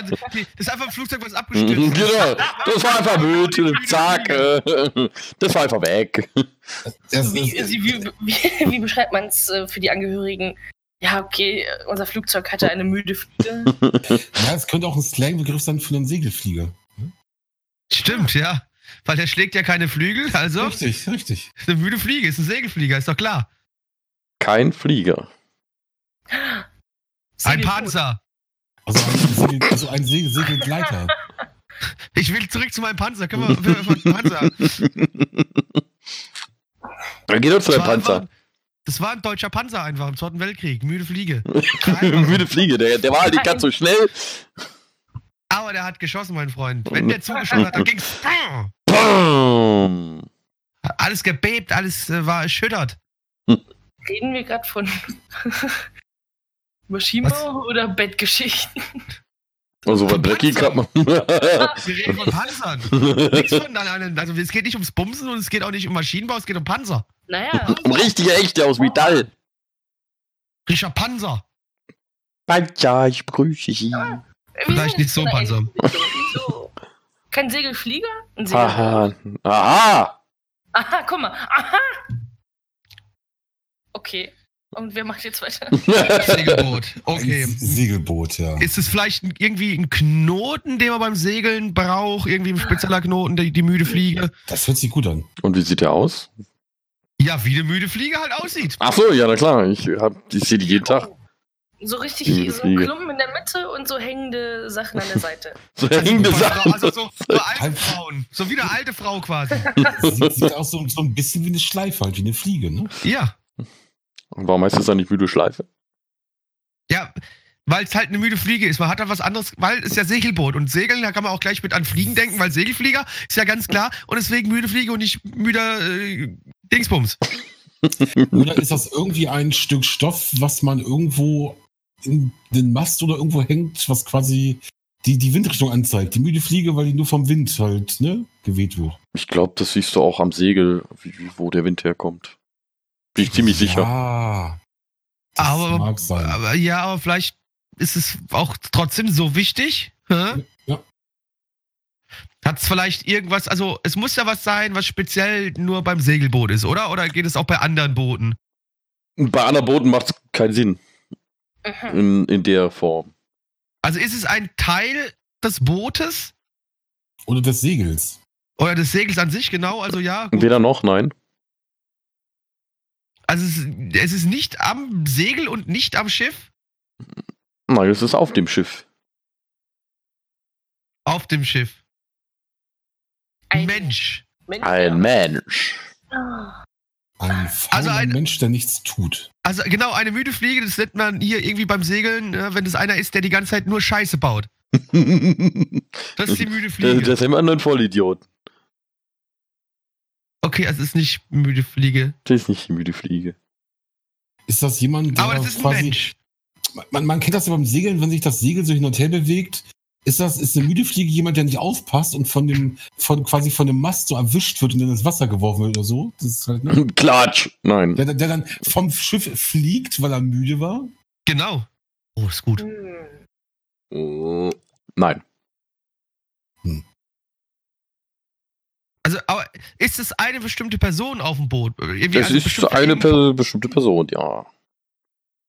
ist einfach ein Flugzeug, was abgestürzt ist. genau, das war einfach müde. Zack. <laughs> Das war einfach weg. Wie, wie, wie, wie beschreibt man es äh, für die Angehörigen? Ja, okay, unser Flugzeug hatte eine müde Fliege. <laughs> ja, es könnte auch ein Slangbegriff sein für einen Segelflieger. Stimmt, ja. Weil der schlägt ja keine Flügel, also Richtig, richtig. ist eine müde Fliege, ist ein Segelflieger, ist doch klar. Kein Flieger. Ein. Panzer. Also ein, Segel, also ein Segel, Segelgleiter. Ich will zurück zu meinem Panzer. Können wir, wir, wir Panzer? <laughs> Dann geht uns zu war Panzer. einfach- Das war ein deutscher Panzer einfach im Zweiten Weltkrieg. Müde Fliege. <laughs> müde Fliege, der, der war halt nicht ganz so schnell. Aber der hat geschossen, mein Freund. Wenn der zugeschossen hat, dann ging's. <laughs> Bam. Alles gebebt, alles äh, war erschüttert. Reden wir gerade von <laughs> Maschinenbau oder Bettgeschichten? Also was dreckig kann man. Wir reden von <laughs> Panzern. Nichts von, also es geht nicht ums Bumsen und es geht auch nicht um Maschinenbau, es geht um Panzer. Naja, Um richtige echte aus Metall. Richard Panzer. Panzer, ich grüße Sie. wir Vielleicht nicht so Panzer. Kein Segelflieger? Ein Segelboot. Aha. Aha. Aha, guck mal. Aha. Okay. Und wer macht jetzt weiter? <laughs> Segelboot. Okay. Ein Segelboot, ja. Ist es vielleicht irgendwie ein Knoten, den man beim Segeln braucht? Irgendwie ein spezieller Knoten, die, die müde Fliege? Das hört sich gut an. Und wie sieht der aus? Ja, wie eine müde Fliege halt aussieht. Ach so, ja, na klar. Ich, hab, ich sehe die jeden Tag. So richtig so Fliege. Klumpen in der Mitte und so hängende Sachen an der Seite. <laughs> So hängende Frau- Sachen. Also so, so <laughs> alte Frauen. So wie eine alte Frau quasi. <laughs> Sieht, sieht aus so, so ein bisschen wie eine Schleife, halt wie eine Fliege, ne? Ja. Und warum heißt das dann nicht müde Schleife? Ja, weil es halt eine müde Fliege ist. Man hat da was anderes, weil es ist ja Segelboot. Und Segeln, da kann man auch gleich mit an Fliegen denken, weil Segelflieger ist ja ganz klar. Und deswegen müde Fliege und nicht müder äh, Dingsbums. Oder ist das irgendwie ein Stück Stoff, was man irgendwo in den Mast oder irgendwo hängt, was quasi die, die Windrichtung anzeigt? Die müde Fliege, weil die nur vom Wind halt, ne, geweht wird. Ich glaube, das siehst du auch am Segel, wie, wo der Wind herkommt. Bin ich ziemlich sicher. Ja. Aber- mag sein. Aber ja, aber vielleicht ist es auch trotzdem so wichtig. Hä? Ja. Hat es vielleicht irgendwas, also es muss ja was sein, was speziell nur beim Segelboot ist, oder? Oder geht es auch bei anderen Booten? Bei anderen Booten macht es keinen Sinn. In, in der Form. Also ist es ein Teil des Bootes Oder des Segels. oder des Segels an sich, genau? Also ja. gut. Weder noch, nein. Also es, ist- es ist nicht am Segel und nicht am Schiff, Nein, es ist auf dem Schiff. auf dem Schiff. Ein Mensch. Mensch. Ein Mensch. Ein fauler Also ein- Mensch, der nichts tut. Also genau, eine müde Fliege, das nennt man hier irgendwie beim Segeln, äh, wenn es einer ist, der die ganze Zeit nur Scheiße baut. <laughs> Das ist die müde das, Fliege. das ist immer nur ein Vollidiot. Okay, also es ist nicht müde Fliege. Das ist nicht die müde Fliege. Ist das jemand, der Aber das ist ein quasi. Mensch. Man, man kennt das ja beim Segeln, wenn sich das Segel so hin und her bewegt. Ist das, ist eine müde Fliege jemand, der nicht aufpasst und von dem, von quasi von dem Mast so erwischt wird und dann ins Wasser geworfen wird oder so? Das ist halt, ne? <laughs> Klatsch. Nein. der, der dann vom Schiff fliegt, weil er müde war? Genau. Oh, ist gut. Hm. Nein. Also, aber ist es eine bestimmte Person auf dem Boot? Irgendwie Das eine ist bestimmte eine per bestimmte Person, ja.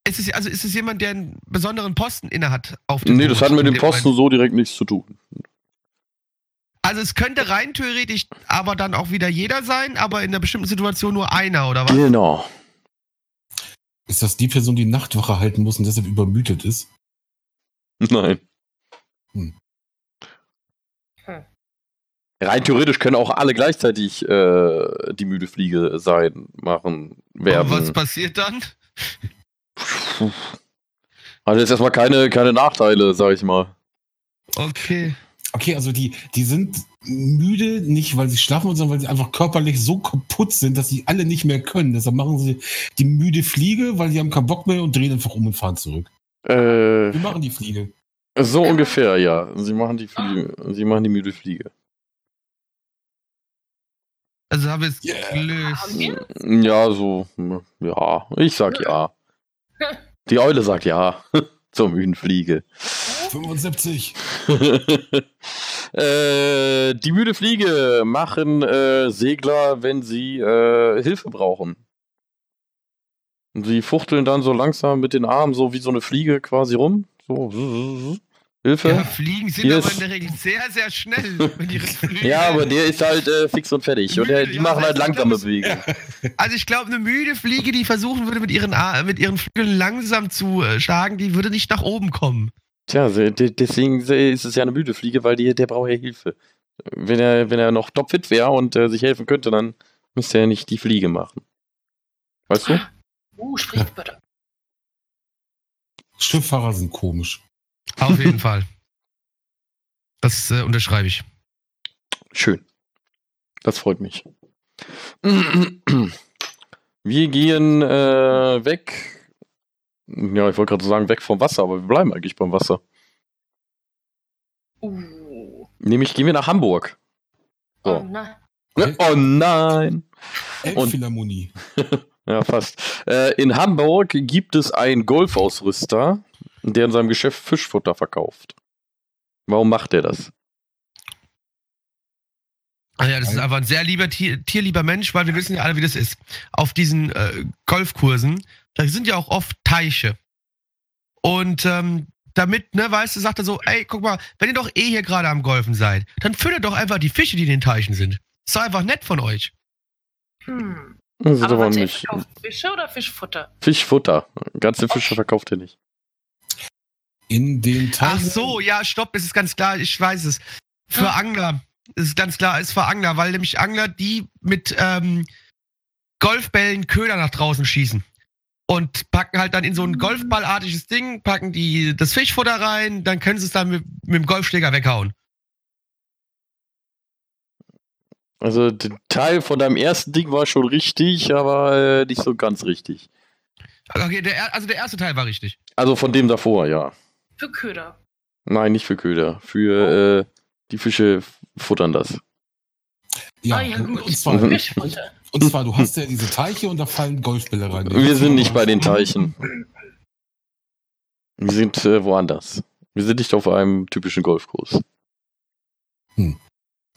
Ist es, also ist es jemand, der einen besonderen Posten innehat auf dem Nee, Boot? das hat mit dem dem Posten Moment? so direkt nichts zu tun. Also es könnte rein theoretisch aber dann auch wieder jeder sein, aber in einer bestimmten Situation nur einer, oder was? Genau. Ist das die Person, die Nachtwache halten muss und deshalb übermüdet ist? Nein. Hm. Hm. Rein theoretisch können auch alle gleichzeitig äh, die müde Fliege sein, machen, werden. Und was passiert dann? Hat jetzt erstmal keine, keine Nachteile, sag ich mal. Okay. Okay, also die, die sind müde, nicht weil sie schlafen sondern weil sie einfach körperlich so kaputt sind, dass sie alle nicht mehr können. Deshalb machen sie die müde Fliege, weil sie haben keinen Bock mehr und drehen einfach um und fahren zurück. Äh, Wie machen die Fliege? so ungefähr, ja. Sie machen die Fliege, sie machen die müde Fliege. Also habe ich es Yeah. gelöst. Ja, so, ja. Ich sag ja. Die Eule sagt ja. <laughs> Zur müden Fliege. 75. äh, die müde Fliege machen äh, Segler, wenn sie äh, Hilfe brauchen. Und sie fuchteln dann so langsam mit den Armen so wie so eine Fliege quasi rum. So. Hilfe. Ja, Ja, Fliegen sind Hier aber ist- in der Regel sehr, sehr schnell. <laughs> Wenn die fliegen. aber <laughs> der ist halt äh, fix und fertig. Und der, die Ja, machen halt langsame Bewegungen. Also ich glaube, eine müde Fliege, die versuchen würde, mit ihren, mit ihren Flügeln langsam zu äh, schlagen, die würde nicht nach oben kommen. Tja, deswegen ist es ja eine müde Fliege, weil die, der braucht ja Hilfe. Wenn er, wenn er noch topfit wäre und äh, sich helfen könnte, dann müsste er nicht die Fliege machen. Weißt du? Uh, Sprichwörter. Schifffahrer sind komisch. Auf jeden <laughs> Fall. Das äh, unterschreibe ich. Schön. Das freut mich. <clears throat> Wir gehen äh, weg. Ja, ich wollte gerade sagen, weg vom Wasser, aber wir bleiben eigentlich beim Wasser. Uh. Nämlich gehen wir nach Hamburg. Oh, So. nein. Okay. Oh nein! Elbphilharmonie. <laughs> Ja, fast. Äh, in Hamburg gibt es einen Golfausrüster, der in seinem Geschäft Fischfutter verkauft. Warum macht er das? Ah ja, das ist einfach ein sehr lieber Tier, tierlieber Mensch, weil wir wissen ja alle, wie das ist. Auf diesen äh, Golfkursen, da sind ja auch oft Teiche. Und ähm, damit, ne, weißt du, sagt er so, ey, guck mal, wenn ihr doch eh hier gerade am Golfen seid, dann füttert doch einfach die Fische, die in den Teichen sind. Ist doch einfach nett von euch. Hm. Das ist Aber aber er nicht. Fische oder Fischfutter? Fischfutter. Ganze Fische verkauft er nicht. In den Ach Teichen. so, ja, stopp, es ist ganz klar, ich weiß es. Für Angler. Es ist ganz klar, es ist für Angler, weil nämlich Angler, die mit ähm, Golfbällen Köder nach draußen schießen. Und packen halt dann in so ein Golfballartiges Ding, packen die das Fischfutter rein, dann können sie es dann mit, mit dem Golfschläger weghauen. Also der Teil von deinem ersten Ding war schon richtig, aber äh, nicht so ganz richtig. Okay, der, er- also der erste Teil war richtig. Also von dem davor, ja. Für Köder. Nein, nicht für Köder. Für äh, die Fische futtern das. Ja, ah, ja, und, gut. und, zwar, Fischfutter. <laughs> und zwar, du hast ja diese Teiche und da fallen Golfbälle rein. Wir sind nicht bei den Teichen. Wir sind äh, woanders. Wir sind nicht auf einem typischen Golfkurs.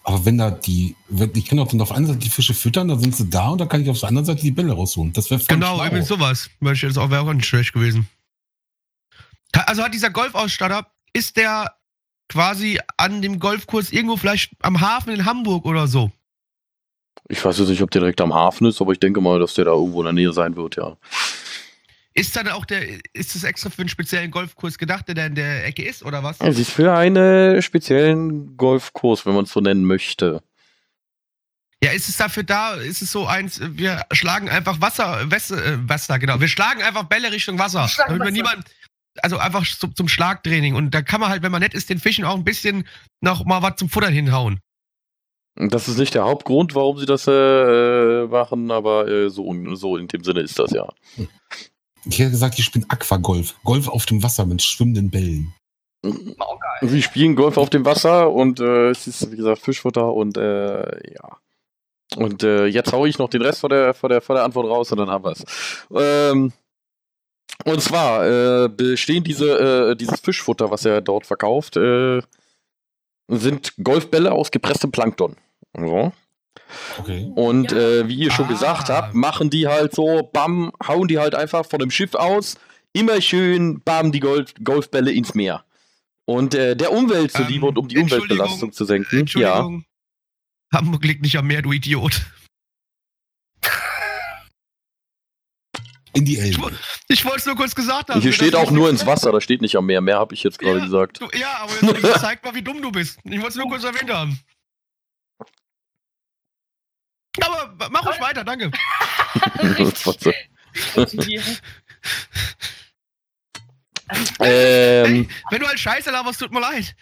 Aber wenn da die, wenn, ich kann auch dann auf einer Seite die Fische füttern, dann sind sie da und dann kann ich auf der anderen Seite die Bälle rausholen. Das wäre Genau, irgendwie sowas. Auch, wäre auch nicht schlecht gewesen. Also hat dieser Golfausstatter, ist der quasi an dem Golfkurs irgendwo vielleicht am Hafen in Hamburg oder so? Ich weiß jetzt nicht, ob der direkt am Hafen ist, aber ich denke mal, dass der da irgendwo in der Nähe sein wird, ja. Ist dann auch der, ist das extra für einen speziellen Golfkurs gedacht, der da in der Ecke ist oder was? Es ist für einen speziellen Golfkurs, wenn man es so nennen möchte. Ja, ist es dafür da, ist es so eins, wir schlagen einfach Wasser, Wasser, äh, Wasser genau, wir schlagen einfach Bälle Richtung Wasser. Damit wir Wasser. niemand, also einfach zum, zum Schlagtraining. Und da kann man halt, wenn man nett ist, den Fischen auch ein bisschen noch mal was zum Futtern hinhauen. Das ist nicht der Hauptgrund, warum sie das äh, machen, aber äh, so, so in dem Sinne ist das ja. Ich hätte gesagt, ich spiele Aquagolf. Golf auf dem Wasser mit schwimmenden Bällen. Oh. Sie spielen Golf auf dem Wasser und äh, es ist, wie gesagt, Fischfutter und äh, ja. Und äh, jetzt hau ich noch den Rest vor der, vor der, vor der Antwort raus und dann haben wir es. Ähm, und zwar äh, bestehen diese, äh, dieses Fischfutter, was er dort verkauft, äh, sind Golfbälle aus gepresstem Plankton. So. Okay. Und Ja. äh, wie ihr schon Ah. gesagt habt, machen die halt so, bam, hauen die halt einfach von dem Schiff aus, immer schön, bam, die Golf Golfbälle ins Meer. Und äh, der Umwelt zuliebe Ähm, und um die Umweltbelastung zu senken, ja. Entschuldigung. Hamburg liegt nicht am Meer, du Idiot. In die Elbe. Ich wollte es nur kurz gesagt haben. Hier steht auch nur ins Wasser, da steht nicht am Meer. Mehr habe ich jetzt gerade Ja. gesagt. Du, ja, aber jetzt <laughs> zeig mal, wie dumm du bist. Ich wollte es nur kurz erwähnt haben. Aber mach ruhig weiter, danke. <laughs> Richtig. ähm, Wenn du halt Scheiße laberst, tut mir leid.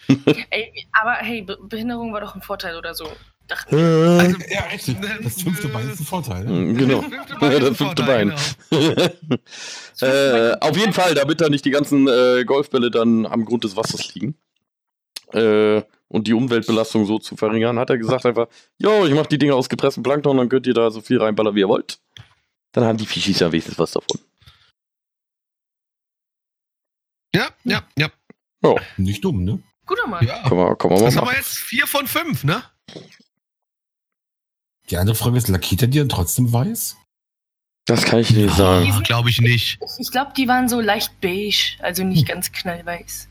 Ey, aber hey, Be Behinderung war doch ein Vorteil oder so. Dachte Also, Ja, richtig. Das fünfte Bein ist ein Vorteil. Ne? genau. <laughs> fünfte Bein Ja, das fünfte Vorteil, Bein. genau. <laughs> äh, auf jeden Fall, damit da nicht die ganzen äh, Golfbälle dann am Grund des Wassers liegen äh, und die Umweltbelastung so zu verringern, hat er gesagt einfach, jo, ich mach die Dinger aus gepresstem Plankton, dann könnt ihr da so viel reinballern, wie ihr wollt. Dann haben die Fischis ja wenigstens was davon. Ja, ja, ja. Nicht dumm, ne? Guter Mann. ja. Man, kann man mal Das haben wir jetzt vier von fünf, ne? Die andere Frage ist, lackiert er die dann trotzdem weiß? Das kann ich nicht sagen. Ah, Glaube ich nicht. Ich glaube, die waren so leicht beige, also nicht ganz knallweiß.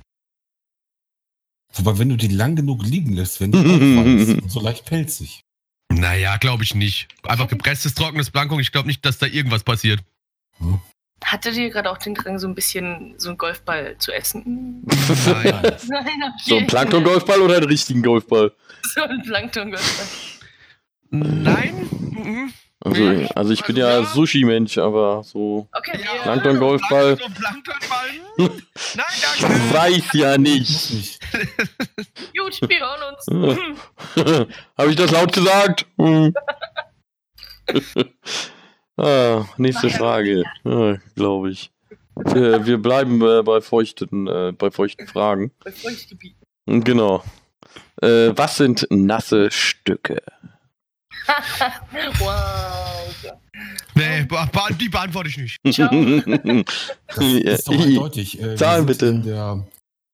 Wobei, wenn du die lang genug liegen lässt, wenn die auch weiß <laughs> und so leicht pelzig. Naja, glaube ich nicht. Einfach gepresstes, trockenes Blankung. Ich glaube nicht, dass da irgendwas passiert. Hattet ihr gerade auch den Drang, so ein bisschen so einen Golfball zu essen? <laughs> Nein. <laughs> Nein, okay. So ein Plankton-Golfball oder einen richtigen Golfball? So ein Plankton-Golfball. Nein? Mhm. Also, also ich bin ja Also, ja. Sushi-Mensch, aber so. Okay, Ja. Plankton-? Hm. <laughs> Nein, danke. Weiß ja nicht. <laughs> Gut, wir hören uns. <laughs> Habe ich das laut gesagt? Hm. ah, nächste Frage, ja, glaube ich. Wir, wir bleiben äh, bei, feuchten, äh, bei feuchten Fragen. Bei Feuchtgebieten. Genau. Äh, was sind nasse Stücke? <laughs> wow. Nee, be be die beantworte ich nicht. Das ist doch eindeutig. Äh, wir Zahlen sind bitte. In der,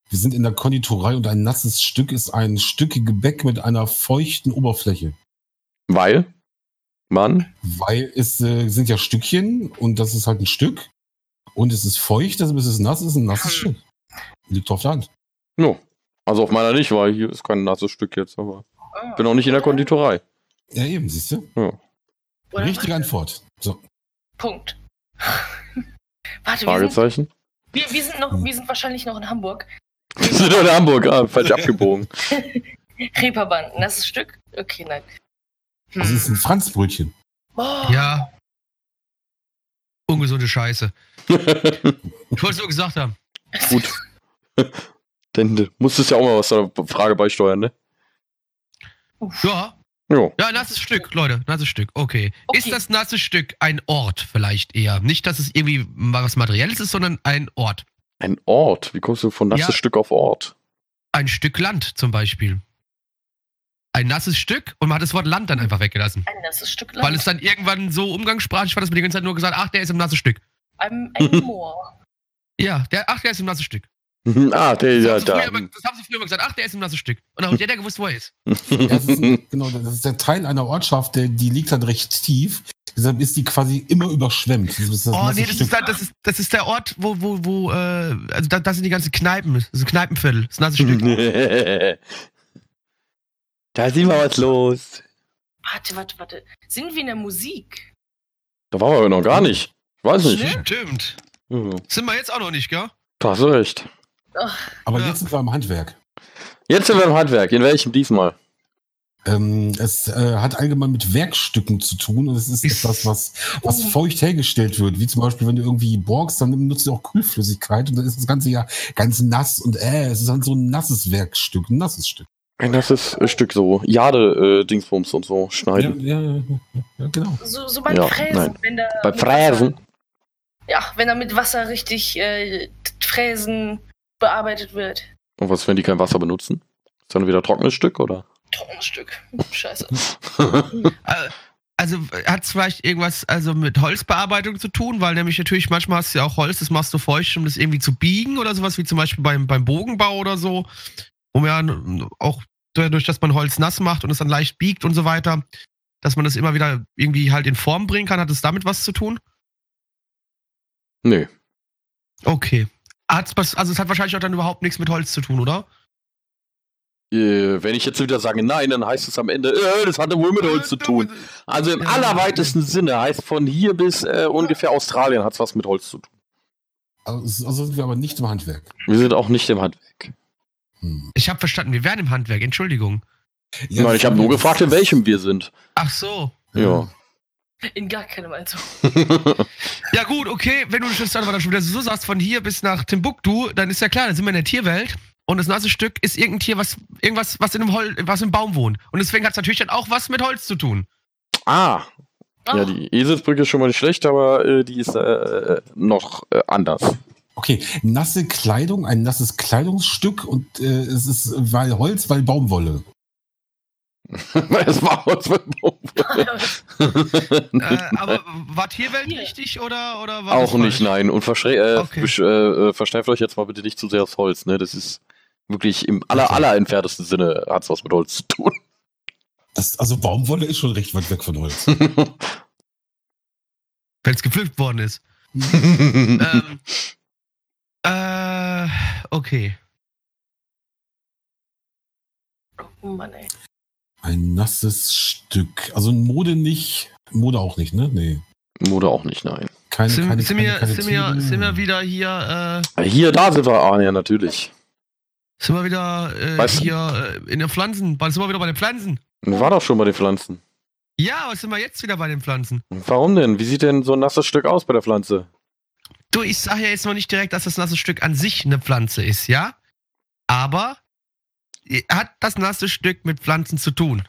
wir sind in der Konditorei und ein nasses Stück ist ein Stück Gebäck mit einer feuchten Oberfläche. Weil? Mann? Weil es äh, sind ja Stückchen und das ist halt ein Stück. Und es ist feucht, also bis es nass ist, ein nasses Stück. Liegt auf der Hand. No. Also auf meiner nicht, weil hier ist kein nasses Stück jetzt, aber Ah. bin auch nicht in der Konditorei. Ja, eben, siehst du? Oder Richtige Antwort. So. Punkt. <laughs> Warte, wir sind, Fragezeichen. wir, wir, sind noch, wir sind wahrscheinlich noch in Hamburg. <laughs> Wir sind in Hamburg, ah, falsch abgebogen. <laughs> Reeperbahn, ein nasses Stück? Okay, nein. Hm. Das ist ein Franzbrötchen. Oh, Ja. Ungesunde Scheiße. Ich wollte es nur gesagt haben. Gut. Denn du musstest ja auch mal was zur Frage beisteuern, ne? Ja. Jo. Ja, nasses Stück, Leute, nasses Stück. Okay. Okay. Ist das nasse Stück ein Ort vielleicht eher? Nicht, dass es irgendwie was Materielles ist, sondern ein Ort. Ein Ort. Wie kommst du von nasses Ja. Stück auf Ort? Ein Stück Land zum Beispiel. Ein nasses Stück und man hat das Wort Land dann einfach weggelassen. Ein nasses Stück Land. Weil es dann irgendwann so umgangssprachlich war, dass man die ganze Zeit nur gesagt ach, der ist im nassen Stück. ein, ein Moor. Ja, der, ach, der ist im nassen Stück. Ah, der, Das, ja, haben sie da. immer- das haben sie früher immer gesagt, ach, der ist im nasse Stück. Und dann hat <laughs> jeder gewusst, wo er ist. Das, ist, ein- genau, das ist der Teil einer Ortschaft, der, die liegt dann recht tief. Deshalb ist die quasi immer überschwemmt. Das ist das Oh, nee, das ist, da, das, ist, das ist der Ort, wo, wo, wo, äh, also da, da sind die ganzen Kneipen, das ist ein Kneipenviertel, das nasse Stück. <laughs> da ist immer was los. Warte, warte, warte. Sind wir in der Musik? Da waren wir noch gar nicht. Ich weiß nicht. Stimmt. Mhm. Sind wir jetzt auch noch nicht, gell? Da hast du recht. Aber Ja. jetzt sind wir am Handwerk. Jetzt sind wir im Handwerk. In welchem diesmal? Ähm, es äh, hat allgemein mit Werkstücken zu tun und es ist etwas, was, was Oh. feucht hergestellt wird. Wie zum Beispiel, wenn du irgendwie borgst, dann nutzt du auch Kühlflüssigkeit und dann ist das Ganze ja ganz nass und äh, es ist dann so ein nasses Werkstück, ein nasses Stück. Ein nasses äh, Stück so. Jade, äh, und so Ja, schneiden. ja, ja, ja, genau. so, so beim Ja, Fräsen. nein. Wenn da Bei Fräsen. Wasser, ja, wenn da mit Wasser richtig äh, Fräsen bearbeitet wird. Und was, wenn die kein Wasser benutzen? Ist dann wieder trockenes Stück, oder? Tonstück. Scheiße. <laughs> Äh, Also hat es vielleicht irgendwas also mit Holzbearbeitung zu tun, weil nämlich natürlich manchmal hast du ja auch Holz, das machst du feucht, um das irgendwie zu biegen oder sowas, wie zum Beispiel beim, beim Bogenbau oder so, wo man ja auch dadurch, dass man Holz nass macht und es dann leicht biegt und so weiter, dass man das immer wieder irgendwie halt in Form bringen kann. Hat es damit was zu tun? Nö. Okay. Hat's was, also es hat wahrscheinlich auch dann überhaupt nichts mit Holz zu tun, oder? Äh, wenn ich jetzt wieder sage nein, dann heißt es am Ende, äh, das hatte wohl mit Holz zu tun. Also im allerweitesten Sinne heißt von hier bis äh, ungefähr Australien hat es was mit Holz zu tun. Also, also sind wir aber nicht im Handwerk. Wir sind auch nicht im Handwerk. Hm. Ich habe verstanden, wir wären im Handwerk, Entschuldigung. Ja, Nein, ich habe nur gefragt, in welchem wir sind. Ach so. Ja. In gar keinem also. <laughs> Ja gut, okay, wenn du das dann schon wieder so sagst, von hier bis nach Timbuktu, dann ist ja klar, dann sind wir in der Tierwelt und das nasse Stück ist irgendein Tier, was irgendwas, was in einem Hol was im Baum wohnt. Und deswegen hat es natürlich dann auch was mit Holz zu tun. ah, Oh, ja, die Eselsbrücke ist schon mal nicht schlecht, aber äh, die ist äh, noch äh, anders. Okay, nasse Kleidung, ein nasses Kleidungsstück und äh, es ist weil Holz, weil Baumwolle. Es war Holz <laughs> mit äh, aber war Tierwelt richtig oder, oder war Auch das nicht, nein. Und äh, Okay. äh, äh, versteift euch jetzt mal bitte nicht zu sehr aufs Holz, ne? Das ist wirklich im aller, aller entferntesten Sinne hat es was mit Holz zu tun. Das, also Baumwolle ist schon recht weit weg von Holz. <laughs> Wenn es gepflückt worden ist. <laughs> ähm, äh, okay. Oh Mann, ey. Ein nasses Stück. Also Mode nicht, Mode auch nicht, ne? Nee. Mode auch nicht, nein. Keine, Sind, keine, sind, keine, wir, keine sind, wir, sind wir wieder hier, äh, Hier, da sind wir, ah, ja, natürlich. sind wir wieder äh, hier äh, in der Pflanzen, sind wir wieder bei den Pflanzen? War doch schon bei den Pflanzen. Ja, was sind wir jetzt wieder bei den Pflanzen? Warum denn? Wie sieht denn so ein nasses Stück aus bei der Pflanze? Du, ich sage ja jetzt noch nicht direkt, dass das nasse Stück an sich eine Pflanze ist, ja? Aber hat das nasse Stück mit Pflanzen zu tun?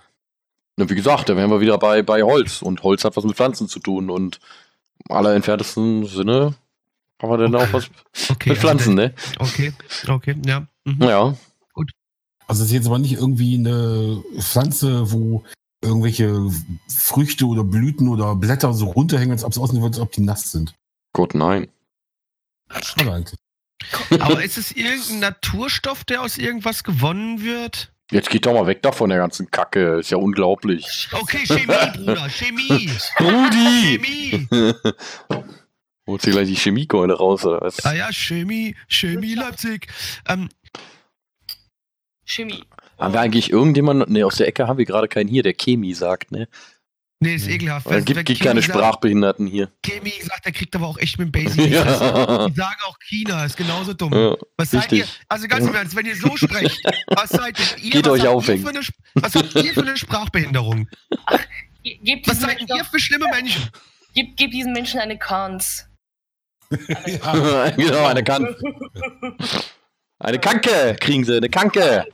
Na, wie gesagt, da wären wir wieder bei, bei Holz. Und Holz hat was mit Pflanzen zu tun. Und im allerentferntesten Sinne haben wir dann Okay. auch was Okay. mit Pflanzen, ne? Also, okay, okay, ja. Mhm. Ja. Also es ist jetzt aber nicht irgendwie eine Pflanze, wo irgendwelche Früchte oder Blüten oder Blätter so runterhängen, als ob es aussieht, als ob die nass sind. Gott, nein. Schade eigentlich. <laughs> Aber ist es irgendein Naturstoff, der aus irgendwas gewonnen wird? Jetzt geht doch mal weg davon, der ganzen Kacke. Ist ja unglaublich. Okay, Chemie, Bruder, Chemie. <laughs> Rudi! Chemie. <laughs> Holst du gleich die Chemiekeule raus, oder was? Ah ja, Chemie, Chemie Leipzig. Ähm, Chemie. Haben wir eigentlich irgendjemanden, ne, aus der Ecke haben wir gerade keinen hier, der Chemie sagt, ne? Nee, ist ekelhaft. Es gibt, Chemie keine sagt- Sprachbehinderten hier. Chemie sagt, der kriegt aber auch echt mit dem Basic. nicht. <laughs> Ja. Die sagen auch China, ist genauso dumm. Ja, Was seid ihr? Also ganz im Ernst, wenn ihr so <laughs> sprecht, was seid ihr? Geht was euch aufhängen. für eine Was habt ihr für eine Sprachbehinderung? Ge- Gebt Was seid Menschen, ihr für schlimme Menschen? gebt, gebt diesen Menschen eine Chance. ja. <laughs> genau, eine Kan Eine Kanke kriegen sie, eine Kanke.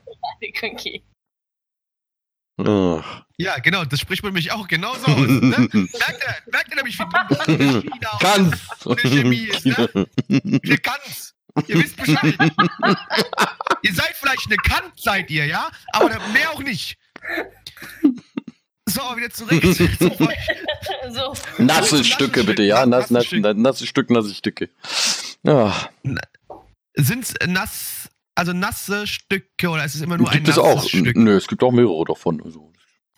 okay. Ach. Ja, genau, das spricht man mich auch genauso aus. Ne? <laughs> Merkt ihr, merkt ihr nämlich, wie dumm China <laughs> Ganz. Chemie ist, ne? <laughs> Ihr kann's. Ihr wisst Bescheid. ihr seid vielleicht eine Kant, seid ihr, ja? Aber mehr auch nicht. So, wieder zurück. so. Nasse Nasse Stücke Stück, bitte, ja? Nass, nasse nass, Stück. nasse Stück, nasse Stücke. Ja. Sind's nass, also nasse Stücke oder ist es immer nur ein gibt es nasses auch. Stück? Nö, es gibt auch mehrere davon. Also.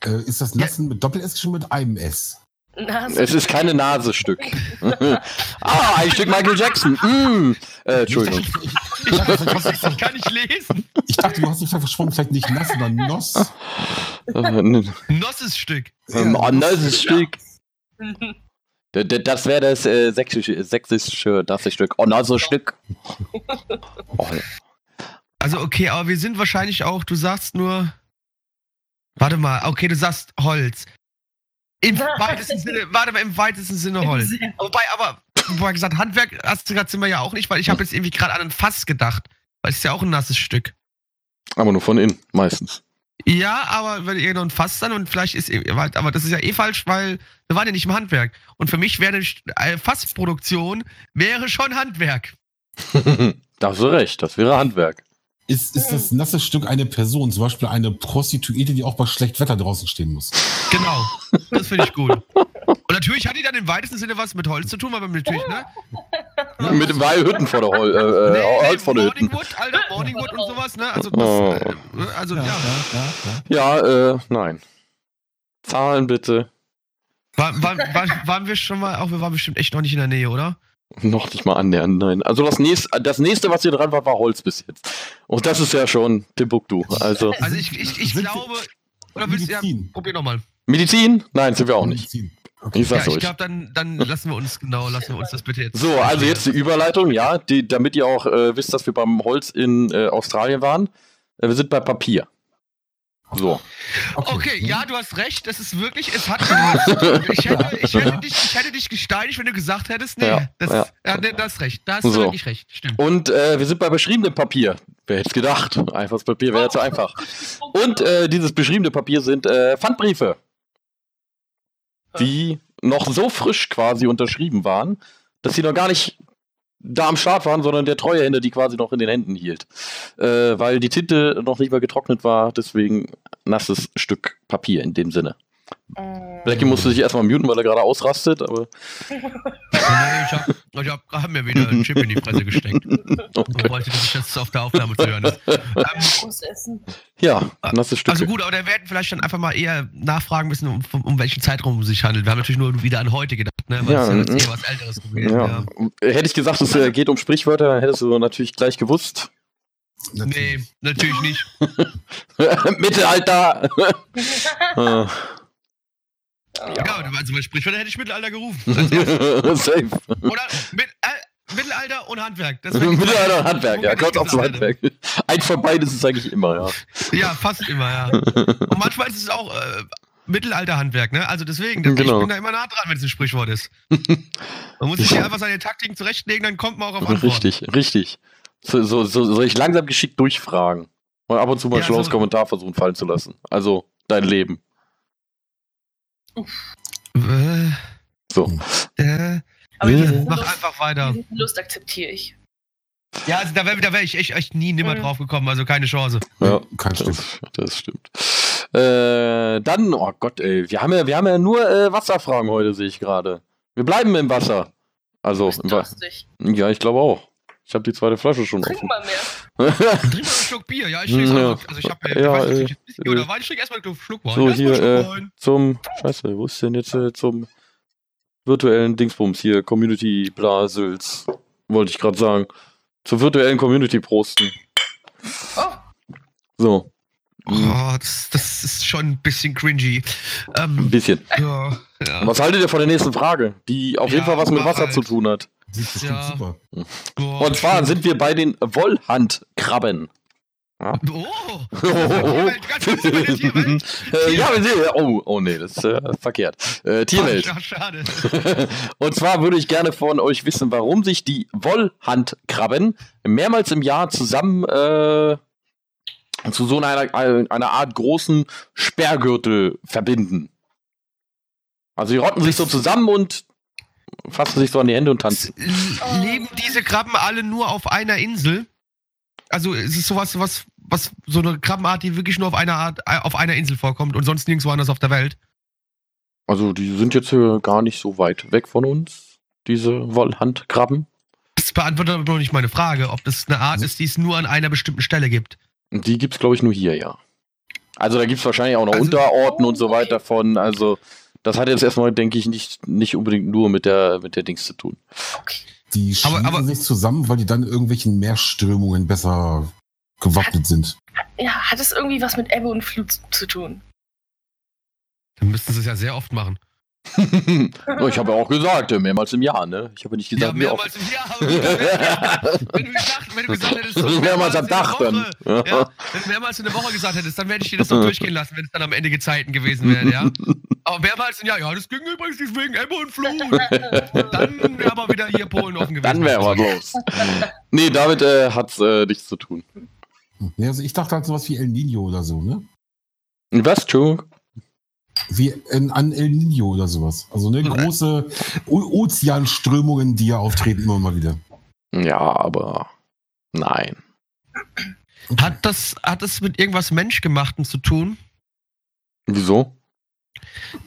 Äh, ist das Nassen mit Doppel-S geschrieben mit einem S? Nase. Es ist keine Nasestück. <laughs> ah, ein Stück Michael Jackson. Mm. Äh, Entschuldigung. Ich, ich, dachte, vielleicht hast du- Ich kann nicht lesen. ich dachte, du hast dich versprochen, vielleicht nicht Nass, sondern Noss. Äh, Nosses Stück. Ein anderes Stück. <laughs> D- d- Das wäre das äh, sächsische, sächsische das Stück. Oh, also Stück. Oh, Also okay, aber wir sind wahrscheinlich auch, du sagst nur. Warte mal, okay, du sagst Holz. Im <laughs> weitesten Sinne, warte mal, im weitesten Sinne Holz. Wobei, aber, wobei gesagt, Handwerk hast du gerade sind wir ja auch nicht, weil ich habe jetzt irgendwie gerade an ein Fass gedacht. Weil es ist ja auch ein nasses Stück. aber nur von innen, meistens. Ja, aber wenn ihr noch ein Fass dann und vielleicht ist, aber das ist ja eh falsch, weil wir waren ja nicht im Handwerk. Und für mich wäre eine Fassproduktion wäre schon Handwerk. <laughs> da hast du recht, das wäre Handwerk. Ist, ist das nasse Stück eine Person, zum Beispiel eine Prostituierte, die auch bei schlecht Wetter draußen stehen muss? Genau. Das finde ich gut. Und natürlich hat die dann im weitesten Sinne was mit Holz zu tun, aber natürlich, ne? <laughs> Mit dem Hütten vor der Hol äh, Nee, äh, nee, Holz vor der Hütten. Morningwood, Alter, Morningwood und sowas, ne? Also, Oh. das, äh, also ja. ja, ja. Ja, äh, nein. Zahlen bitte. War, war, war, waren wir schon mal, auch wir waren bestimmt echt noch nicht in der Nähe, oder? Noch nicht mal annähernd, nein. Also das nächste, das nächste, was hier dran war, war Holz bis jetzt. Und das ist ja schon Timbuktu. Also Also ich, ich, ich glaube, oder willst du, ja, Medizin. probier nochmal. Medizin? Nein, sind wir auch nicht. Medizin. Okay. Ich Ja, ich glaube, dann, dann lassen wir uns, genau, lassen wir uns das bitte jetzt. So, also jetzt die Überleitung, ja, die, damit ihr auch äh, wisst, dass wir beim Holz in äh, Australien waren. Äh, wir sind bei Papier. So. Okay, ja, du hast recht, das ist wirklich, es hat ich hätte, <laughs> ich, hätte dich, ich hätte dich gesteinigt, wenn du gesagt hättest, nee, Ja, das, ja. ja. nee, das ist recht, da hast du So. wirklich recht, stimmt. Und äh, wir sind bei beschriebenem Papier. Wer hätte es gedacht? Einfaches Papier wäre ja zu einfach. Und äh, dieses beschriebene Papier sind äh, Pfandbriefe, die noch so frisch quasi unterschrieben waren, dass sie noch gar nicht da am Start waren, sondern der Treuehänder die quasi noch in den Händen hielt. Äh, weil die Tinte noch nicht mal getrocknet war, deswegen nasses Stück Papier in dem Sinne. Mm. Blackie musste sich erstmal muten, weil er gerade ausrastet, aber Nee, <laughs> ich hab, ich hab gerade mir wieder einen Chip in die Fresse gesteckt. <laughs> okay. Ich wollte, dass ich das auf der Aufnahme zu hören ist. <laughs> Ähm. Ja, nasses Stück. also gut, aber da werden vielleicht dann einfach mal eher nachfragen müssen, um, um welchen Zeitraum es sich handelt. Wir haben natürlich nur wieder an heute gedacht, ne? Weil Ja, es ja jetzt mhm. eher was Älteres gewesen. Ja. Ja. Hätte ich gesagt, es äh, geht um Sprichwörter, dann hättest du natürlich gleich gewusst. Nee, natürlich nicht. Mittelalter! Äh, Ja, also bei Sprichwörter hätte ich Mittelalter gerufen. <laughs> Safe. Oder mit, äh, Mittelalter und Handwerk. Das <laughs> Mittelalter und Handwerk, ja, aufs gesagt hätte. Handwerk. Eins von beiden ist es eigentlich immer, ja. Ja, fast immer, ja. <laughs> Und manchmal ist es auch äh, Mittelalter-Handwerk, ne? Also deswegen, das, Genau. ich bin da immer nah dran, wenn es ein Sprichwort ist. Man muss sich hier einfach seine Taktiken zurechtlegen, dann kommt man auch auf Antworten. Richtig, richtig. So, so, so soll ich langsam geschickt durchfragen. Und ab und zu mal ein Ja, schlaues so- Kommentar versuchen fallen zu lassen. Also, dein Leben. Äh, So. äh, Aber diese mach Lust, einfach weiter. diese Lust akzeptiere ich. Ja, also da wäre da wär ich echt, echt nie nimmer Mhm. drauf gekommen, also keine Chance. Ja, Kein Stück. das, das stimmt. Äh, dann, oh Gott, ey, wir haben ja, wir haben ja nur äh, Wasserfragen heute, sehe ich gerade. Wir bleiben im Wasser. Also, im Wa- ja, ich glaube auch. Ich habe die zweite Flasche schon Trink offen. mal mehr. Trink mal einen <laughs> Schluck Bier, ja, ich trinke Ja. Also ich habe Ja, weiß nicht, äh, ich Whisky oder Wein, ich trinke erstmal einen Schluck Wein. So, hier, äh, zum, scheiße, wo ist denn jetzt äh, zum virtuellen Dingsbums hier, Community Blasels, wollte ich gerade sagen. Zur virtuellen Community prosten. Oh, So, Oh, das, das ist schon ein bisschen cringy. ein Ähm, bisschen. ja, ja. Was haltet ihr von der nächsten Frage, die auf jeden Fall was mit Wasser halt. zu tun hat? Sieht bestimmt Ja. super. Boah, Und zwar sind wir bei den Wollhandkrabben. Oh! Oh. <laughs> Ganz kurz über der Tierwelt. äh, ja, wir sehen. Oh, oh nee, das ist äh, verkehrt. Äh, Tierwelt. Ach, schade. <laughs> Und zwar würde ich gerne von euch wissen, warum sich die Wollhandkrabben mehrmals im Jahr zusammen äh, zu so einer, einer Art großen Sperrgürtel verbinden. Also die rotten sich so zusammen und fassen sich so an die Hände und tanzen. Leben diese Krabben alle nur auf einer Insel? Also ist es sowas, was, was so eine Krabbenart, die wirklich nur auf einer Art, äh, auf einer Insel vorkommt und sonst nirgendwo anders auf der Welt? Also die sind jetzt äh, gar nicht so weit weg von uns, diese Wollhandkrabben. Das beantwortet aber noch nicht meine Frage, ob das eine Art ist, die es nur an einer bestimmten Stelle gibt. Die gibt's, glaube ich, nur hier, ja. Also da gibt's wahrscheinlich auch noch Also- Unterorten und so weiter von. Also das hat jetzt erstmal, denke ich, nicht, nicht unbedingt nur mit der, mit der Dings zu tun. Die Aber- schließen aber- sich zusammen, weil die dann irgendwelchen Meerströmungen besser gewappnet sind. Ja, hat es irgendwie was mit Ebbe und Flut zu tun? Dann müssten sie es ja sehr oft machen. <laughs> ich habe ja auch gesagt, mehrmals im Jahr, ne? Ich habe nicht Ja, gesagt, oft. mehrmals im Jahr. aber <laughs> wenn, du gesagt, wenn du gesagt hättest, so mehrmals am in der Tag dann. Woche, Ja. Ja, wenn du mehrmals in der Woche gesagt hättest, dann hätte ich dir das doch durchgehen lassen, wenn es dann am Ende Gezeiten gewesen wäre, ja. <laughs> Aber mehrmals im Jahr, ja, das ging übrigens deswegen Ebbe und Flut. Dann wäre aber wieder hier Polen offen gewesen. Dann wäre was los. nee, damit äh, hat's äh, nichts zu tun. Ja, also ich dachte halt sowas wie El Nino oder so, ne? Was, Entschuldigung? Wie in, an El Nino oder sowas. Also ne, große o Ozeanströmungen, die ja auftreten immer mal wieder. Ja, aber nein. Hat das, hat das mit irgendwas Menschgemachtem zu tun? Wieso?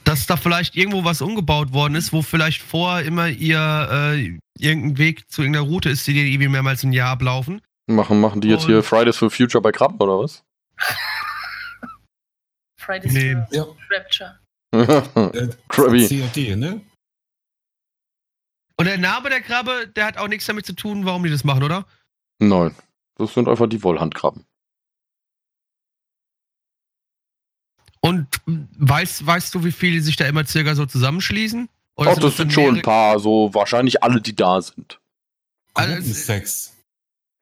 Dass da vielleicht irgendwo was umgebaut worden ist, wo vielleicht vorher immer ihr äh, irgendein Weg zu irgendeiner Route ist, die die irgendwie mehrmals im Jahr ablaufen? Machen, machen die jetzt Und- hier Fridays for Future bei Krabben oder was? Fridays Nee. for Ja. Rapture. Äh, <laughs> Krabby. CAD, ne? Und der Name der Krabbe, der hat auch nichts damit zu tun, warum die das machen, oder? Nein. Das sind einfach die Wollhandkrabben. Und weißt, weißt du, wie viele sich da immer circa so zusammenschließen? Oder Ach, das dann sind schon ein paar, so wahrscheinlich alle, die da sind. Also, Gruppensex.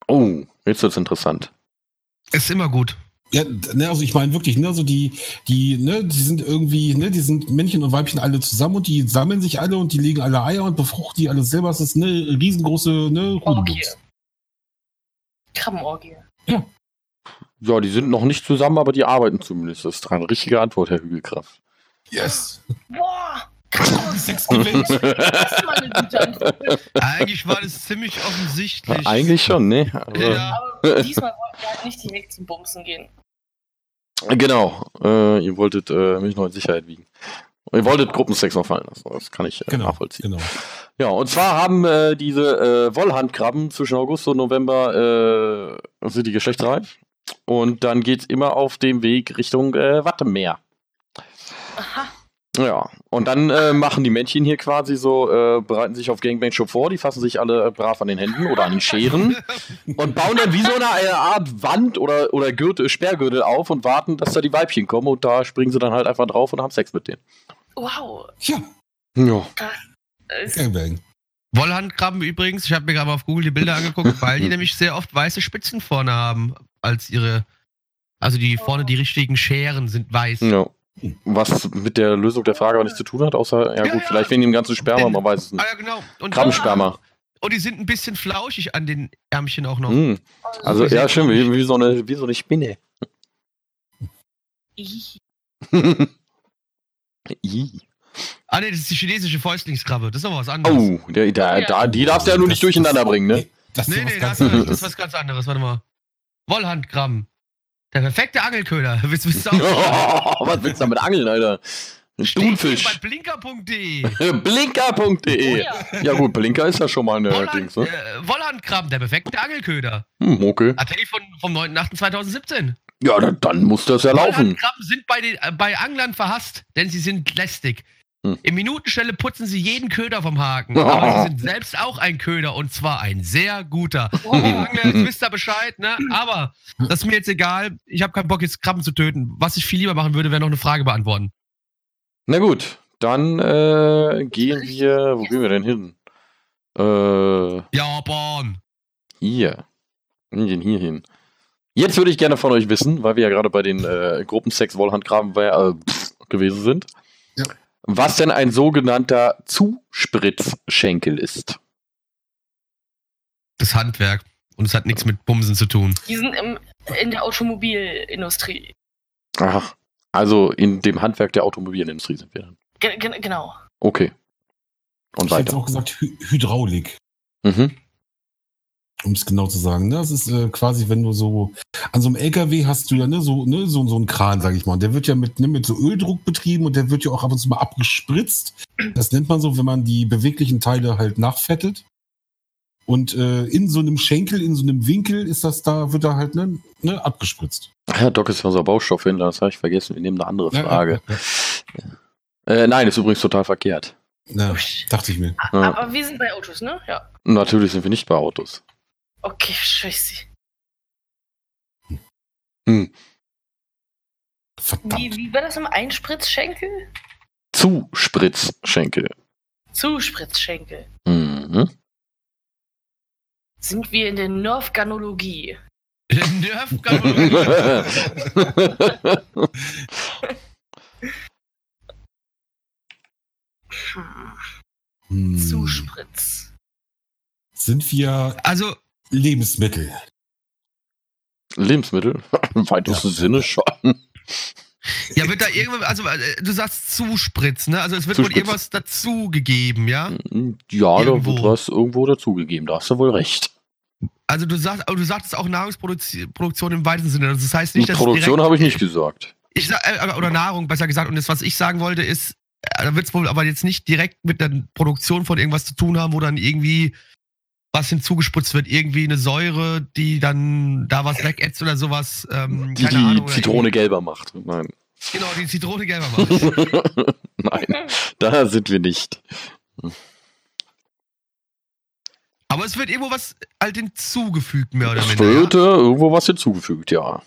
Oh, jetzt wird's interessant. Ist immer gut. Ja, ne, also ich meine wirklich, ne, also die, die, ne, die sind irgendwie, ne, die sind Männchen und Weibchen alle zusammen und die sammeln sich alle und die legen alle Eier und befruchten die alle selber. Das ist eine riesengroße, ne, Orgie. Krabbenorgie. Ja, die sind noch nicht zusammen, aber die arbeiten zumindest. Das ist eine richtige Antwort, Herr Hügelkraft. Yes. Boah! <laughs> Sex gewinnt. Das ist mal eine gute Antwort. Eigentlich war das ziemlich offensichtlich. Eigentlich schon, ne? Also, Ja. Aber diesmal wollten wir halt nicht direkt zum Bumsen gehen. Genau. Äh, ihr wolltet äh, mich noch in Sicherheit wiegen. Ihr wolltet Gruppensex noch fallen lassen. Das kann ich äh, Genau, nachvollziehen. genau. Ja, und zwar haben äh, diese äh, Wollhandkrabben zwischen August und November äh, sind die geschlechtsreif. Und dann geht's immer auf dem Weg Richtung äh, Wattemeer. Aha. Ja, und dann äh, machen die Männchen hier quasi so, äh, bereiten sich auf Gangbang schon vor, die fassen sich alle äh, brav an den Händen oder an den Scheren und bauen dann wie so eine, eine Art Wand oder, oder Gürtel, Sperrgürtel auf und warten, dass da die Weibchen kommen und da springen sie dann halt einfach drauf und haben Sex mit denen. Wow. Ja, Ja. Es- Gangbang. Wollhandkrabben übrigens, ich habe mir gerade mal auf Google die Bilder angeguckt, weil die <laughs> nämlich sehr oft weiße Spitzen vorne haben als ihre. Also die vorne die richtigen Scheren sind weiß. ja. Was mit der Lösung der Frage aber nichts zu tun hat, außer, ja Ja, gut, ja. vielleicht wegen dem ganzen Sperma, man weiß es Ah nicht. ja, genau. Und, Krabbensperma. und die sind ein bisschen flauschig an den Ärmchen auch noch. Hm. Also, ja, schön, wie, wie, so eine, wie so eine Spinne. Ih. <laughs> Ih. Ah ne, das ist die chinesische Fäustlingskrabbe. Das ist aber was anderes. Oh, der, der, ja. da, die darfst du ja nur nicht durcheinander bringen, ne? Das Nee, nee, das, ist- das ist was ganz anderes. Warte mal. Wollhandkrabben. Der perfekte Angelköder. Willst, <laughs> willst du auch? <laughs> Was willst du damit angeln, Alter? Ein Thunfisch. bei blinker.de. <laughs> Blinker.de. Oh ja. Ja gut, Blinker ist ja schon mal eine Wollhand, Dings, ne? äh, Wollhandkrabben, der perfekte Angelköder. Hm, okay. Artikel von, vom 9.8.2017. Ja, dann, dann muss das ja laufen. Wollhandkrabben sind bei, den, äh, bei Anglern verhasst, denn sie sind lästig. Hm. Im Minutenstelle putzen sie jeden Köder vom Haken. Aber sie sind selbst auch ein Köder und zwar ein sehr guter. <laughs> Oh. Angler, jetzt wisst ihr Bescheid, ne? Aber das ist mir jetzt egal. Ich habe keinen Bock, jetzt Krabben zu töten. Was ich viel lieber machen würde, wäre noch eine Frage beantworten. Na gut, dann äh, gehen wir. Wo gehen wir denn hin? Äh, Japan. hier. Wir gehen hier hin. Jetzt würde ich gerne von euch wissen, weil wir ja gerade bei den äh, Gruppensex Wollhandgraben äh, gewesen sind, Ja. Was denn ein sogenannter Zuspritzschenkel ist. Das Handwerk. Und es hat nichts mit Bumsen zu tun. Die sind im, in der Automobilindustrie. Ach, also in dem Handwerk der Automobilindustrie sind wir dann. Ge ge genau. Okay. Und Ich hätte weiter. auch gesagt Hy Hydraulik, Mhm. Um es genau zu sagen. Ne? Das ist äh, quasi, wenn du so an so einem LKW hast du ja ne, so, ne, so, so einen Kran, sag ich mal. Und der wird ja mit, ne, mit so Öldruck betrieben und der wird ja auch ab und zu mal abgespritzt. Das nennt man so, wenn man die beweglichen Teile halt nachfettet. Und äh, in so einem Schenkel, in so einem Winkel ist das da, wird da halt ne, ne, abgespritzt. Ja, Doc ist ja unser Baustoffhändler, das habe ich vergessen. Wir nehmen eine andere Ja, Frage. ja, Äh, nein, ist übrigens total verkehrt. ja. Dachte ich mir. Ja. Aber wir sind bei Autos, ne? Ja. Natürlich sind wir nicht bei Autos. Okay, scheiße. Hm. Verdammt. Wie, wie war das im Einspritzschenkel? Zuspritzschenkel. Zuspritzschenkel. Mhm. Sind wir in der Nerfganologie? Nerf <laughs> Hm. Hm. Zuspritz. Sind wir Also, Lebensmittel? Lebensmittel? <laughs> Im weitesten Ja. Sinne schon. ja, wird da irgendwas, also äh, du sagst Zuspritz, ne? Also es wird wohl irgendwas dazugegeben, ja? Ja, da wird was irgendwo dazugegeben. Da hast du wohl recht. Also du sagst, aber du sagst auch Nahrungsproduktion im weitesten Sinne. Also das heißt nicht, dass Produktion habe ich nicht gesagt. ich sag, äh, oder Nahrung besser gesagt. Und das, was ich sagen wollte, ist, äh, da wird es wohl aber jetzt nicht direkt mit der Produktion von irgendwas zu tun haben, wo dann irgendwie was hinzugespritzt wird, irgendwie eine Säure, die dann da was wegätzt oder sowas. Ähm, Die keine die Ahnung, Zitrone gelber macht. Nein. Genau, die Zitrone gelber macht. <laughs> Nein, da sind wir nicht. aber es wird irgendwo was halt hinzugefügt, mehr oder Es minder. wird Ja? äh, irgendwo was hinzugefügt, ja.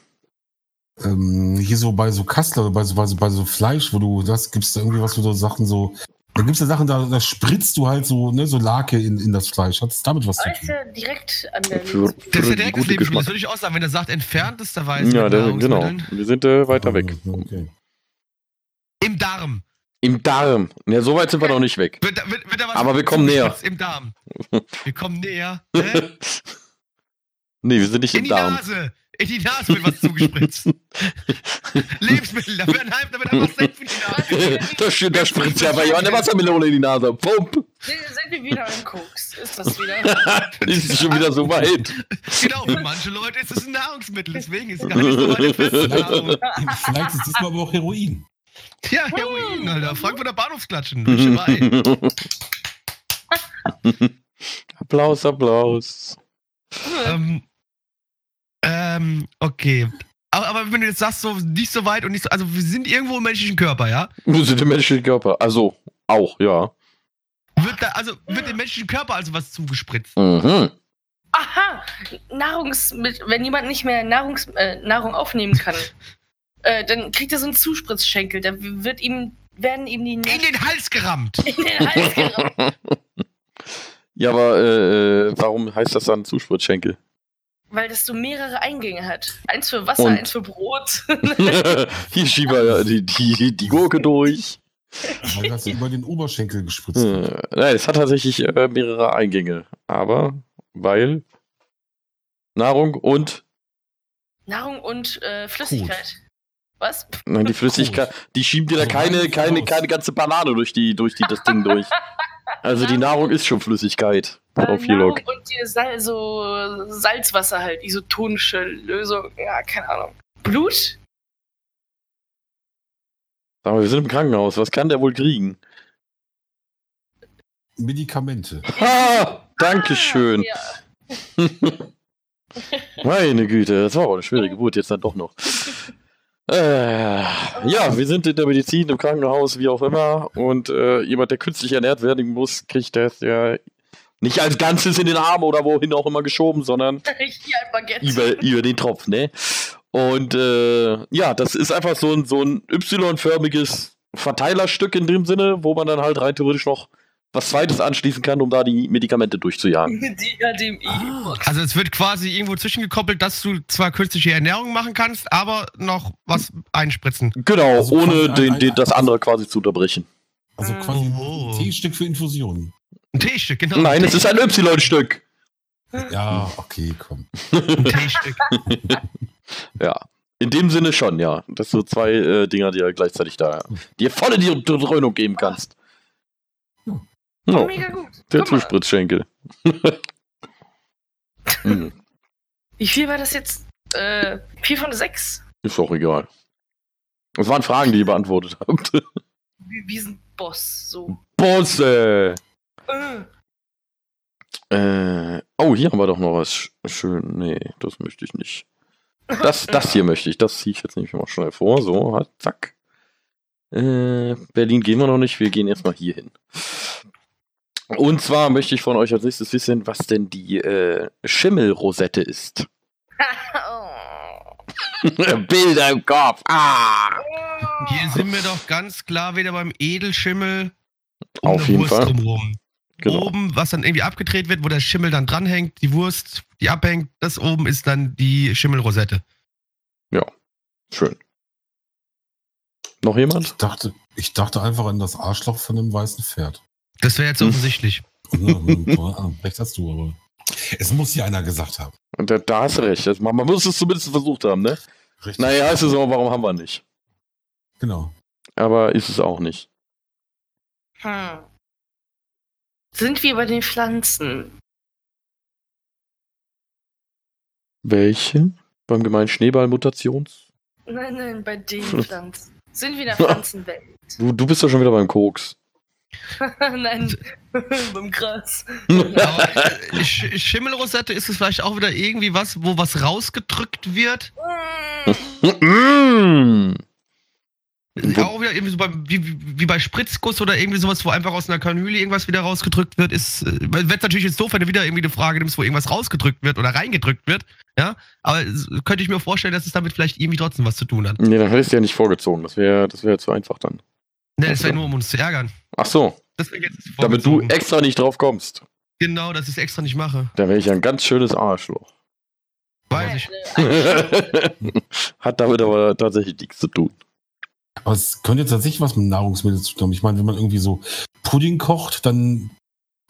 Ähm, hier so bei so Kassler, bei so, bei so, bei so Fleisch, wo du das gibst, da irgendwie was, wo du Sachen so. Da gibt's ja Sachen, da, da spritzt du halt so, ne, so Lake in, in das Fleisch. Hat es damit was zu ist tun? ja direkt an der Für- Lebensmittel- Das ist ja die direkt Lebensmittel. Geschmack. Das würde ich auch sagen, wenn er sagt, entferntesterweise. Ja, mit der, genau. Wir sind äh, weiter weg. Okay. Im Darm. Im Darm. Ja, so weit sind wir noch nicht weg. Wird, wird, wird Aber <laughs> wir kommen näher. Im Darm. Wir kommen näher. Ne? nee, wir sind nicht In im die Darm. Nase. In die Nase wird was zugespritzt. <laughs> Lebensmittel, da wird, ein, da wird einfach Senf in die Nase. <laughs> da, spritzt ja bei jemand eine Wassermelone in die Nase. Pump. Sind wir wieder im Koks? Ist das wieder? <laughs> ist schon wieder so weit. Genau, für manche Leute ist es ein Nahrungsmittel, deswegen ist es gar nicht so weit fest. Nahrung. Vielleicht ist diesmal aber auch Heroin. Ja, Heroin, Alter. Frankfurter Bahnhofsklatschen. Applaus, Applaus. ähm, ähm, okay. Aber, aber wenn du jetzt sagst, so nicht so weit und nicht so, also wir sind irgendwo im menschlichen Körper, ja? Wir sind im menschlichen Körper. Also, auch, ja. Wird da, also wird dem menschlichen Körper also was zugespritzt? Mhm. Aha! Nahrungsmittel. Wenn jemand nicht mehr Nahrungs äh, Nahrung aufnehmen kann, <laughs> äh, dann kriegt er so einen Zuspritzschenkel. Da wird ihm, werden ihm die In Nährstoffe den Hals gerammt. <laughs> in den Hals gerammt. <laughs> ja, aber äh, äh, warum heißt das dann Zuspritzschenkel? Weil das so mehrere Eingänge hat. Eins für Wasser, Und? eins für Brot. <laughs> Hier schieben wir die, die, die Gurke durch. Weil das über den Oberschenkel gespritzt. Äh, nein, es hat tatsächlich äh, mehrere Eingänge. Aber weil Nahrung und Nahrung und äh, Flüssigkeit. Was? nein, die Flüssigkeit, die schieben dir da Also keine, keine, keine ganze Banane durch die, durch die, das Ding durch. <laughs> Also die Nahrung ist schon Flüssigkeit. Äh, Vierlock. Nahrung und die Sal so Salzwasser halt, isotonische Lösung. Ja, keine Ahnung. Blut? Aber wir sind im Krankenhaus. Was kann der wohl kriegen? Medikamente. <laughs> Ha! Dankeschön. Ah, ja. <laughs> Meine Güte, das war aber eine schwere Geburt jetzt dann doch noch. Äh, ja, wir sind in der Medizin, im Krankenhaus, wie auch immer. Und äh, jemand, der künstlich ernährt werden muss, kriegt das ja nicht als Ganzes in den Arm oder wohin auch immer geschoben, sondern <laughs> über, über den Tropf, ne? Und äh, ja, das ist einfach so ein, so ein Y-förmiges Verteilerstück in dem Sinne, wo man dann halt rein theoretisch noch was Zweites anschließen kann, um da die Medikamente durchzujagen. <laughs> Die HDMI. Also es wird quasi irgendwo zwischengekoppelt, dass du zwar künstliche Ernährung machen kannst, aber noch was einspritzen. Genau, Also ohne ein- den, ein- den, das andere quasi zu unterbrechen. Also quasi Oh. ein Teestück für Infusionen. Ein Teestück, genau. Nein, ein es ist ein Y-Stück. Ja, okay, komm. Ein Teestück. <laughs> Ja. In dem Sinne schon, ja. Das sind so zwei äh, Dinger, die er gleichzeitig da dir voll in die Dröhnung geben kannst. Ja, Mega gut. der Zuspritzschenkel. <laughs> Hm, Wie viel war das jetzt? Äh, vier von sechs. ist auch egal. Das waren Fragen, die ihr beantwortet habt. Wie, wie ein Boss. So. Bosse! Äh. Äh, Oh, hier haben wir doch noch was sch- schön. Nee, das möchte ich nicht. Das, das hier möchte ich. Das ziehe ich jetzt nämlich mal schnell vor. So, halt, zack. Äh, Berlin gehen wir noch nicht. Wir gehen erstmal hier hin. Und zwar möchte ich von euch als nächstes wissen, was denn die äh, Schimmelrosette ist. <laughs> Bilder im Kopf. Ah! Hier sind wir doch ganz klar wieder beim Edelschimmel. um Auf jeden Wurst Fall. Drumherum. Genau. Oben, was dann irgendwie abgedreht wird, wo der Schimmel dann dranhängt, die Wurst, die abhängt, das oben ist dann die Schimmelrosette. Schön. Noch jemand? Ich dachte, ich dachte einfach an das Arschloch von einem weißen Pferd. Das wäre jetzt Hm. offensichtlich. Hm, recht hast du, aber es muss ja einer gesagt haben. Und da, da hast du recht. Das, man, man muss es zumindest versucht haben, ne? Richtig. Naja, ist es aber, warum haben wir nicht? Genau. Aber ist es auch nicht. Hm. Sind wir bei den Pflanzen? Welche? Beim gemeinen Schneeball-Mutations? Nein, nein, bei den <laughs> Pflanzen. Sind wir in der Pflanzenwelt? Du, du bist doch schon wieder beim Koks. <laughs> nein, <laughs> beim Gras. Äh, Sch Schimmelrosette ist es vielleicht auch wieder irgendwie was, wo was rausgedrückt wird. Mm. Wo- Auch wieder irgendwie so beim, wie, wie bei Spritzguss oder irgendwie sowas, wo einfach aus einer Kanüle irgendwas wieder rausgedrückt wird, ist, äh, wird natürlich jetzt doof, wenn du wieder irgendwie eine Frage nimmst, wo irgendwas rausgedrückt wird oder reingedrückt wird, ja, aber könnte ich mir vorstellen, dass es damit vielleicht irgendwie trotzdem was zu tun hat. Nee, dann hättest du ja nicht vorgezogen. Das wäre das wär zu einfach dann. Ne, das wäre nur, um uns zu ärgern. Ach so, Deswegen jetzt damit du extra nicht drauf kommst. Genau, dass ich es extra nicht mache. Dann wäre ich ein ganz schönes Arschloch. Weiß ich. <laughs> Hat damit aber tatsächlich nichts zu tun. Aber es könnte tatsächlich was mit Nahrungsmitteln zu tun haben. Ich meine, wenn man irgendwie so Pudding kocht, dann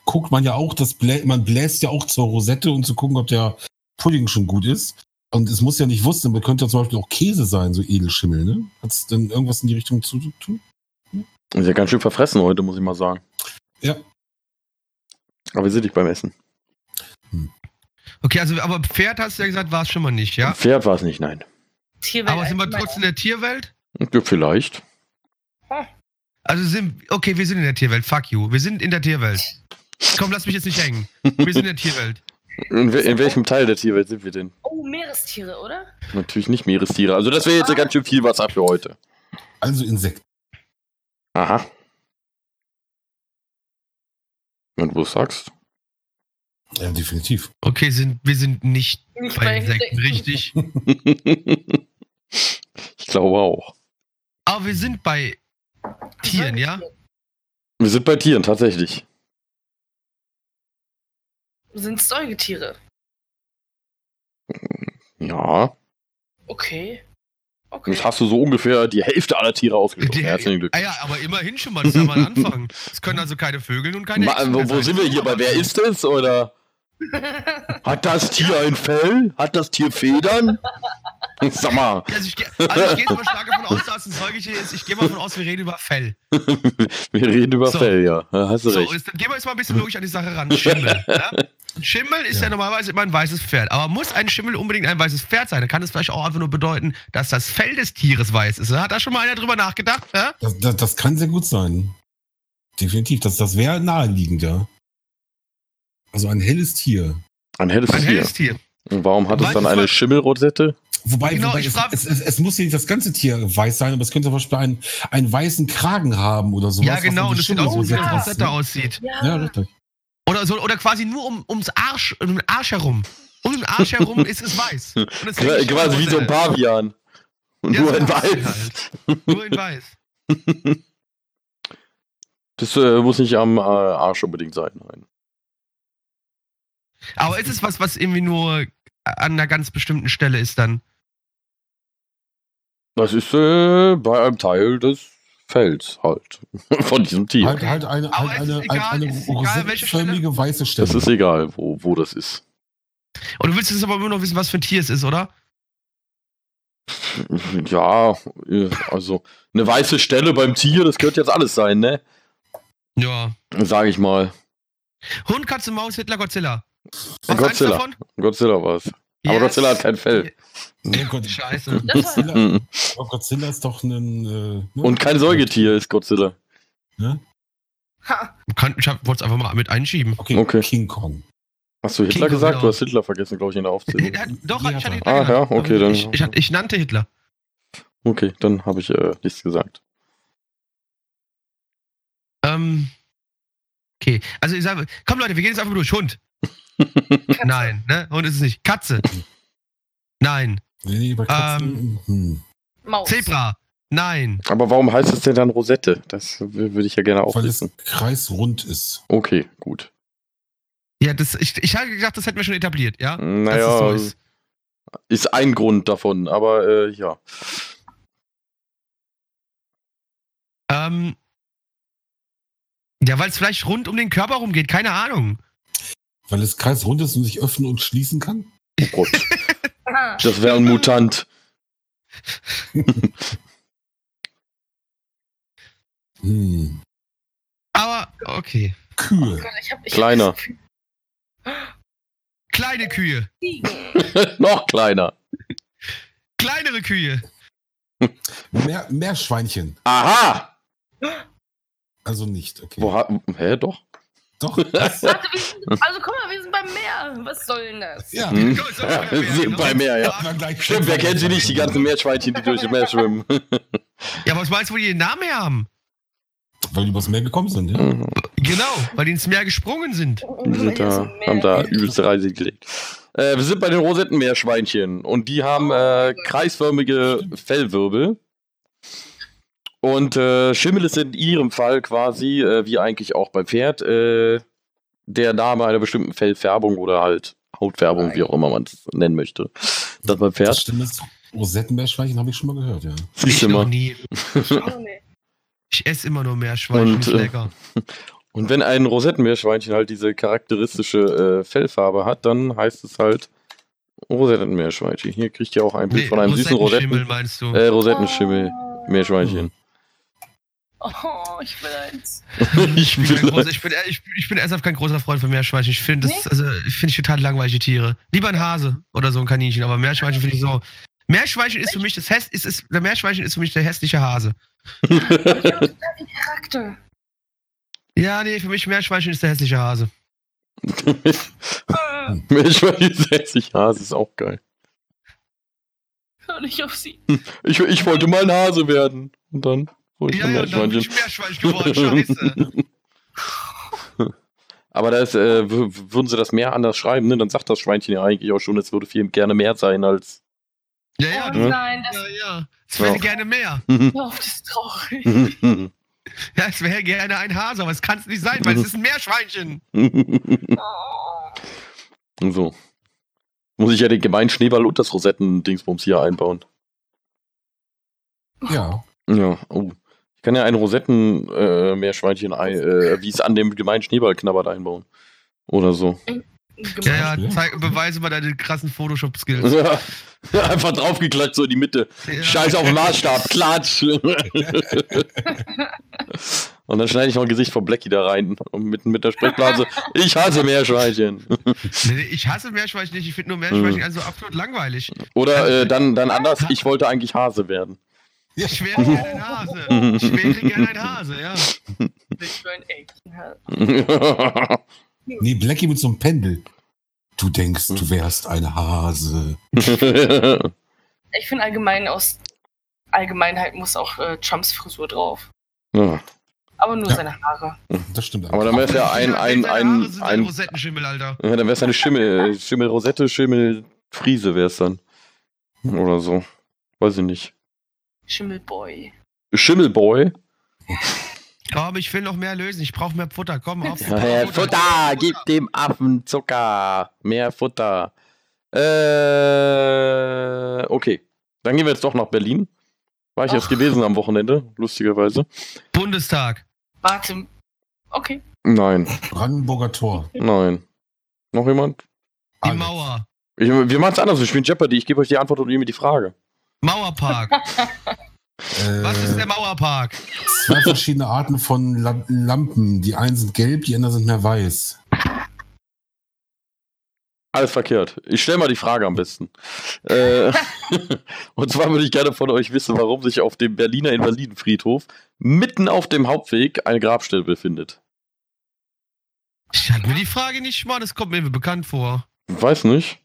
guckt man ja auch, das Blä man bläst ja auch zur Rosette, um zu gucken, ob der Pudding schon gut ist. Und es muss ja nicht wussten, aber könnte ja zum Beispiel auch Käse sein, so Edelschimmel, ne? Hat es denn irgendwas in die Richtung zu tun? Ist ja ganz schön verfressen heute, muss ich mal sagen. Ja. Aber wir sind nicht beim Essen. Okay, also, aber Pferd hast du ja gesagt, war es schon mal nicht, ja? Pferd war es nicht, nein. Tierwelt Aber sind wir trotzdem in der Tierwelt? Ja, vielleicht. Also sind, okay, wir sind in der Tierwelt, fuck you. Wir sind in der Tierwelt. Komm, lass mich jetzt nicht hängen. Wir sind in der Tierwelt. In, we in welchem Teil der Tierwelt sind wir denn? Oh, Meerestiere, oder? Natürlich nicht Meerestiere. Also das wäre jetzt ganz schön viel Wasser für heute. Also Insekten. Aha. Wenn du es sagst. Ja, definitiv. Okay, sind, wir sind nicht Nicht bei Insekten, richtig. <laughs> ich glaube auch. Aber wir sind bei Tieren, ja? Wir sind bei Tieren, tatsächlich. Sind Säugetiere. Ja. Okay. Okay. Jetzt hast du so ungefähr die Hälfte aller Tiere ausgeschlossen. Die- Herzlichen Ah Glückwunsch. ja, aber immerhin schon mal, das ist ja mal <laughs> ein Anfang. Es können also keine Vögel und keine Ma- wo, wo sind wir hier? Bei wer ist es? Oder <laughs> hat das Tier ein Fell? Hat das Tier Federn? <laughs> Sag mal, Also ich, also ich gehe jetzt mal stark davon aus, dass es ein Säugetier ist. Ich gehe mal davon aus, wir reden über Fell. <laughs> wir reden über So. Fell, ja. Da Hast du So, recht. jetzt, dann gehen wir jetzt mal ein bisschen logisch an die Sache ran. Schimmel. <laughs> Ja? Schimmel ist ja. Ja. normalerweise immer ein weißes Pferd. Aber muss ein Schimmel unbedingt ein weißes Pferd sein? Dann kann es vielleicht auch einfach nur bedeuten, dass das Fell des Tieres weiß ist. Hat da schon mal einer drüber nachgedacht? Ja? Das, das, das kann sehr gut sein. Definitiv. Das, das wäre naheliegend, ja. Also ein helles Tier. Ein helles Ein Tier. helles Tier. Und warum hat es Weißt dann eine Schimmelrosette? Wobei, Genau, wobei ich es, frag- es, es, es muss ja nicht das ganze Tier weiß sein, aber es könnte zum Beispiel einen, einen weißen Kragen haben oder sowas. Ja, genau. Und es sieht aus, wie ist, Rosette ne? aussieht. ja. Ja, richtig. Oder, so, oder quasi nur um, ums Arsch, um den Arsch herum. Um den Arsch herum ist es weiß. <laughs> Und es Qua- hängt Quasi wie so ein. Pavian. Und Ja, nur so in weiß. halt. Nur in weiß. <laughs> Das äh, muss nicht am äh, Arsch unbedingt sein. Nein. Aber ist es was, was irgendwie nur an einer ganz bestimmten Stelle ist dann? Das ist äh, bei einem Teil des Fells halt. <laughs> Von diesem Tier. Halt, halt eine, halt eine, egal, halt eine egal, welche Stelle. rosettenförmige weiße Stelle. Das ist egal, wo, wo das ist. Und du willst jetzt aber immer noch wissen, was für ein Tier es ist, oder? <laughs> Ja, äh, also eine weiße Stelle beim Tier, das könnte jetzt alles sein, ne? Ja. Sag ich mal. Hund, Katze, Maus, Hitler, Godzilla. Was eins Godzilla. Godzilla war es. Aber Yes. Godzilla hat kein Fell. Oh <laughs> Gott, Scheiße. <laughs> Godzilla, Mhm. aber Godzilla ist doch ein. Äh, ne? Und kein Säugetier ist Godzilla. Ne? ha, Kann, ich wollte es einfach mal mit einschieben. Okay, Okay. King Kong. Hast du Hitler King gesagt? Kong, Du hast Hitler vergessen, glaube ich, in der Aufzählung. Ja, Doch, Nee, ich hat hatte er. Hitler Ah, ja, okay, dann- Ich, ich, ich nannte Hitler. Okay, dann habe ich äh, nichts gesagt. Ähm, okay, also ich sage, komm Leute, wir gehen jetzt einfach durch. Hund. Katze. Nein, ne? Hund ist es nicht. Katze. Nein. Nee, nee, bei Katzen. hm. Maus. Zebra. Nein. Aber warum heißt es denn dann Rosette? Das würde ich ja gerne auch Weil es wissen. kreisrund ist. Okay, gut. Ja, das, ich, ich hatte gedacht, das hätten wir schon etabliert, ja? Naja, es so ist. ist ein Grund davon, aber äh, ja. Ähm, ja, weil es vielleicht rund um den Körper rumgeht, keine Ahnung. Weil es kreisrund ist und sich öffnen und schließen kann. Oh Gott, <laughs> Ah. das wäre ein Mutant. <laughs> Hm. Aber, okay. Kühe. Gott, ich hab, ich Kleiner. Hab <gasps> Kleine Kühe. <laughs> Noch kleiner. Kleinere Kühe. Meer, Meerschweinchen. Aha! <gasps> Also nicht, okay. Wo ha Hä, doch? Doch, <laughs> das, wir <laughs> also guck mal, wir sind beim Meer. Was soll denn das? ja. Hm? Ja, wir sind ne? bei Meer, ja. Stimmt, wer kennt sie nicht, die ganzen Meerschweinchen, die durch das Meer schwimmen? <laughs> Ja, aber was meinst du, wo die den Namen her haben? Weil die übers Meer gekommen sind, ja? Genau, weil die ins Meer gesprungen sind. Die sind da, haben da übelste Reise gelegt. Äh, wir sind bei den Rosettenmeerschweinchen und die haben äh, kreisförmige Fellwirbel. Und äh, Schimmel ist in ihrem Fall quasi, äh, wie eigentlich auch beim Pferd, äh, der Name einer bestimmten Fellfärbung oder halt Hautfärbung, wie auch immer man es nennen möchte. Das beim Das Pferd. stimmt. Das Rosettenmeerschweinchen habe ich schon mal gehört, ja. Ich du noch mal. nie. <laughs> Ich esse immer nur Meerschweinchen, Und, äh, lecker. <laughs> Und wenn ein Rosettenmeerschweinchen halt diese charakteristische äh, Fellfarbe hat, dann heißt es halt Rosettenmeerschweinchen. Hier kriegt ihr auch ein Bild Nee, von einem süßen Rosettenschimmel Rosetten, meinst du? äh, Rosettenschimmel. Meerschweinchen. Oh, ich will eins. <laughs> ich Ich bin, großer, ich, bin, ich, ich bin ernsthaft kein großer Freund von Meerschweinchen. Ich finde das, Nee? also, ich finde ich total langweilige Tiere. Lieber ein Hase oder so ein Kaninchen, aber Meerschweinchen finde ich so. Meerschweinchen ist für mich das Häss, ist, ist, der Meerschweinchen ist für mich der hässliche Hase. Ich habe Charakter. Ja, nee, für mich Meerschweinchen ist der hässliche Hase. Äh, Meerschweinchen setzt sich Hase, ist auch geil. Hör nicht auf sie. Ich, ich wollte mal ein Hase werden. Und dann ich Ja, ja, dann bin ich. Meerschweinchen geworden. Scheiße. <laughs> Aber da ist, äh, würden sie das mehr anders schreiben, ne? dann sagt das Schweinchen ja eigentlich auch schon, es würde viel gerne mehr sein als. Ja, ja, oh Ja. nein, das ja, ja. Es wäre Ja. gerne mehr. <laughs> auf, das ist traurig. <laughs> Ja, es wäre gerne ein Hase, aber es kann es nicht sein, weil es ist ein Meerschweinchen. Oh. so. Muss ich ja den gemeinen Schneeball und das Rosetten-Dingsbums hier einbauen. Ja. Ja, oh. Ich kann ja ein Rosetten-Meerschweinchen, äh, wie es an dem gemeinen Schneeball knabbert, einbauen. Oder so. Ja, ja, zeig, beweise mal deine krassen Photoshop-Skills. Ja. <laughs> Einfach draufgeklatscht, so in die Mitte. Ja. Scheiß auf den Maßstab, klatsch! <laughs> und dann schneide ich noch ein Gesicht von Blackie da rein. Und mit, mit der Sprechblase. Ich hasse Meerschweinchen. Nee, ich hasse Meerschweinchen nicht, ich finde nur Meerschweinchen Mhm. also absolut langweilig. Oder äh, dann, dann <laughs> anders, ich wollte eigentlich Hase werden. Ja. Ich wäre gerne ein Hase. Gerne ein Hase, ja. Ich will ein haben. Nee, Blackie mit so einem Pendel. Du denkst, du wärst ein Hase. Ich finde allgemein aus Allgemeinheit muss auch äh, Trumps Frisur drauf. ja. Aber nur Ja. seine Haare. Das stimmt. Aber dann wäre es ja ein, ein, ein, ein ein, Rosettenschimmel, Alter. ja, dann wäre es eine Schimmel, Schimmelrosette, Schimmelfriese wäre es dann. Oder so. Weiß ich nicht. Schimmelboy. Schimmelboy. <laughs> Komm, ich will noch mehr lösen. Ich brauche mehr Futter. Komm, auf. Ja, ja, Futter, gib dem Affen Zucker. Mehr Futter. Äh, okay. Dann gehen wir jetzt doch nach Berlin. War ich jetzt Ach. gewesen am Wochenende, lustigerweise. Bundestag. Warte. Okay. Nein, Brandenburger Tor. nein. Noch jemand? Die Alex. Mauer. Ich, wir machen es anders, wir spielen Jeopardy. Ich gebe euch die Antwort und ihr mir die Frage. Mauerpark. <laughs> Äh, Was ist der Mauerpark? Zwei verschiedene Arten von Lam Lampen. Die einen sind gelb, die anderen sind mehr weiß. Alles verkehrt. Ich stelle mal die Frage am besten. Äh, <laughs> und zwar würde ich gerne von euch wissen, warum sich auf dem Berliner Invalidenfriedhof mitten auf dem Hauptweg eine Grabstelle befindet. Ich hatte mir die Frage nicht mal, das kommt mir bekannt vor. Weiß nicht.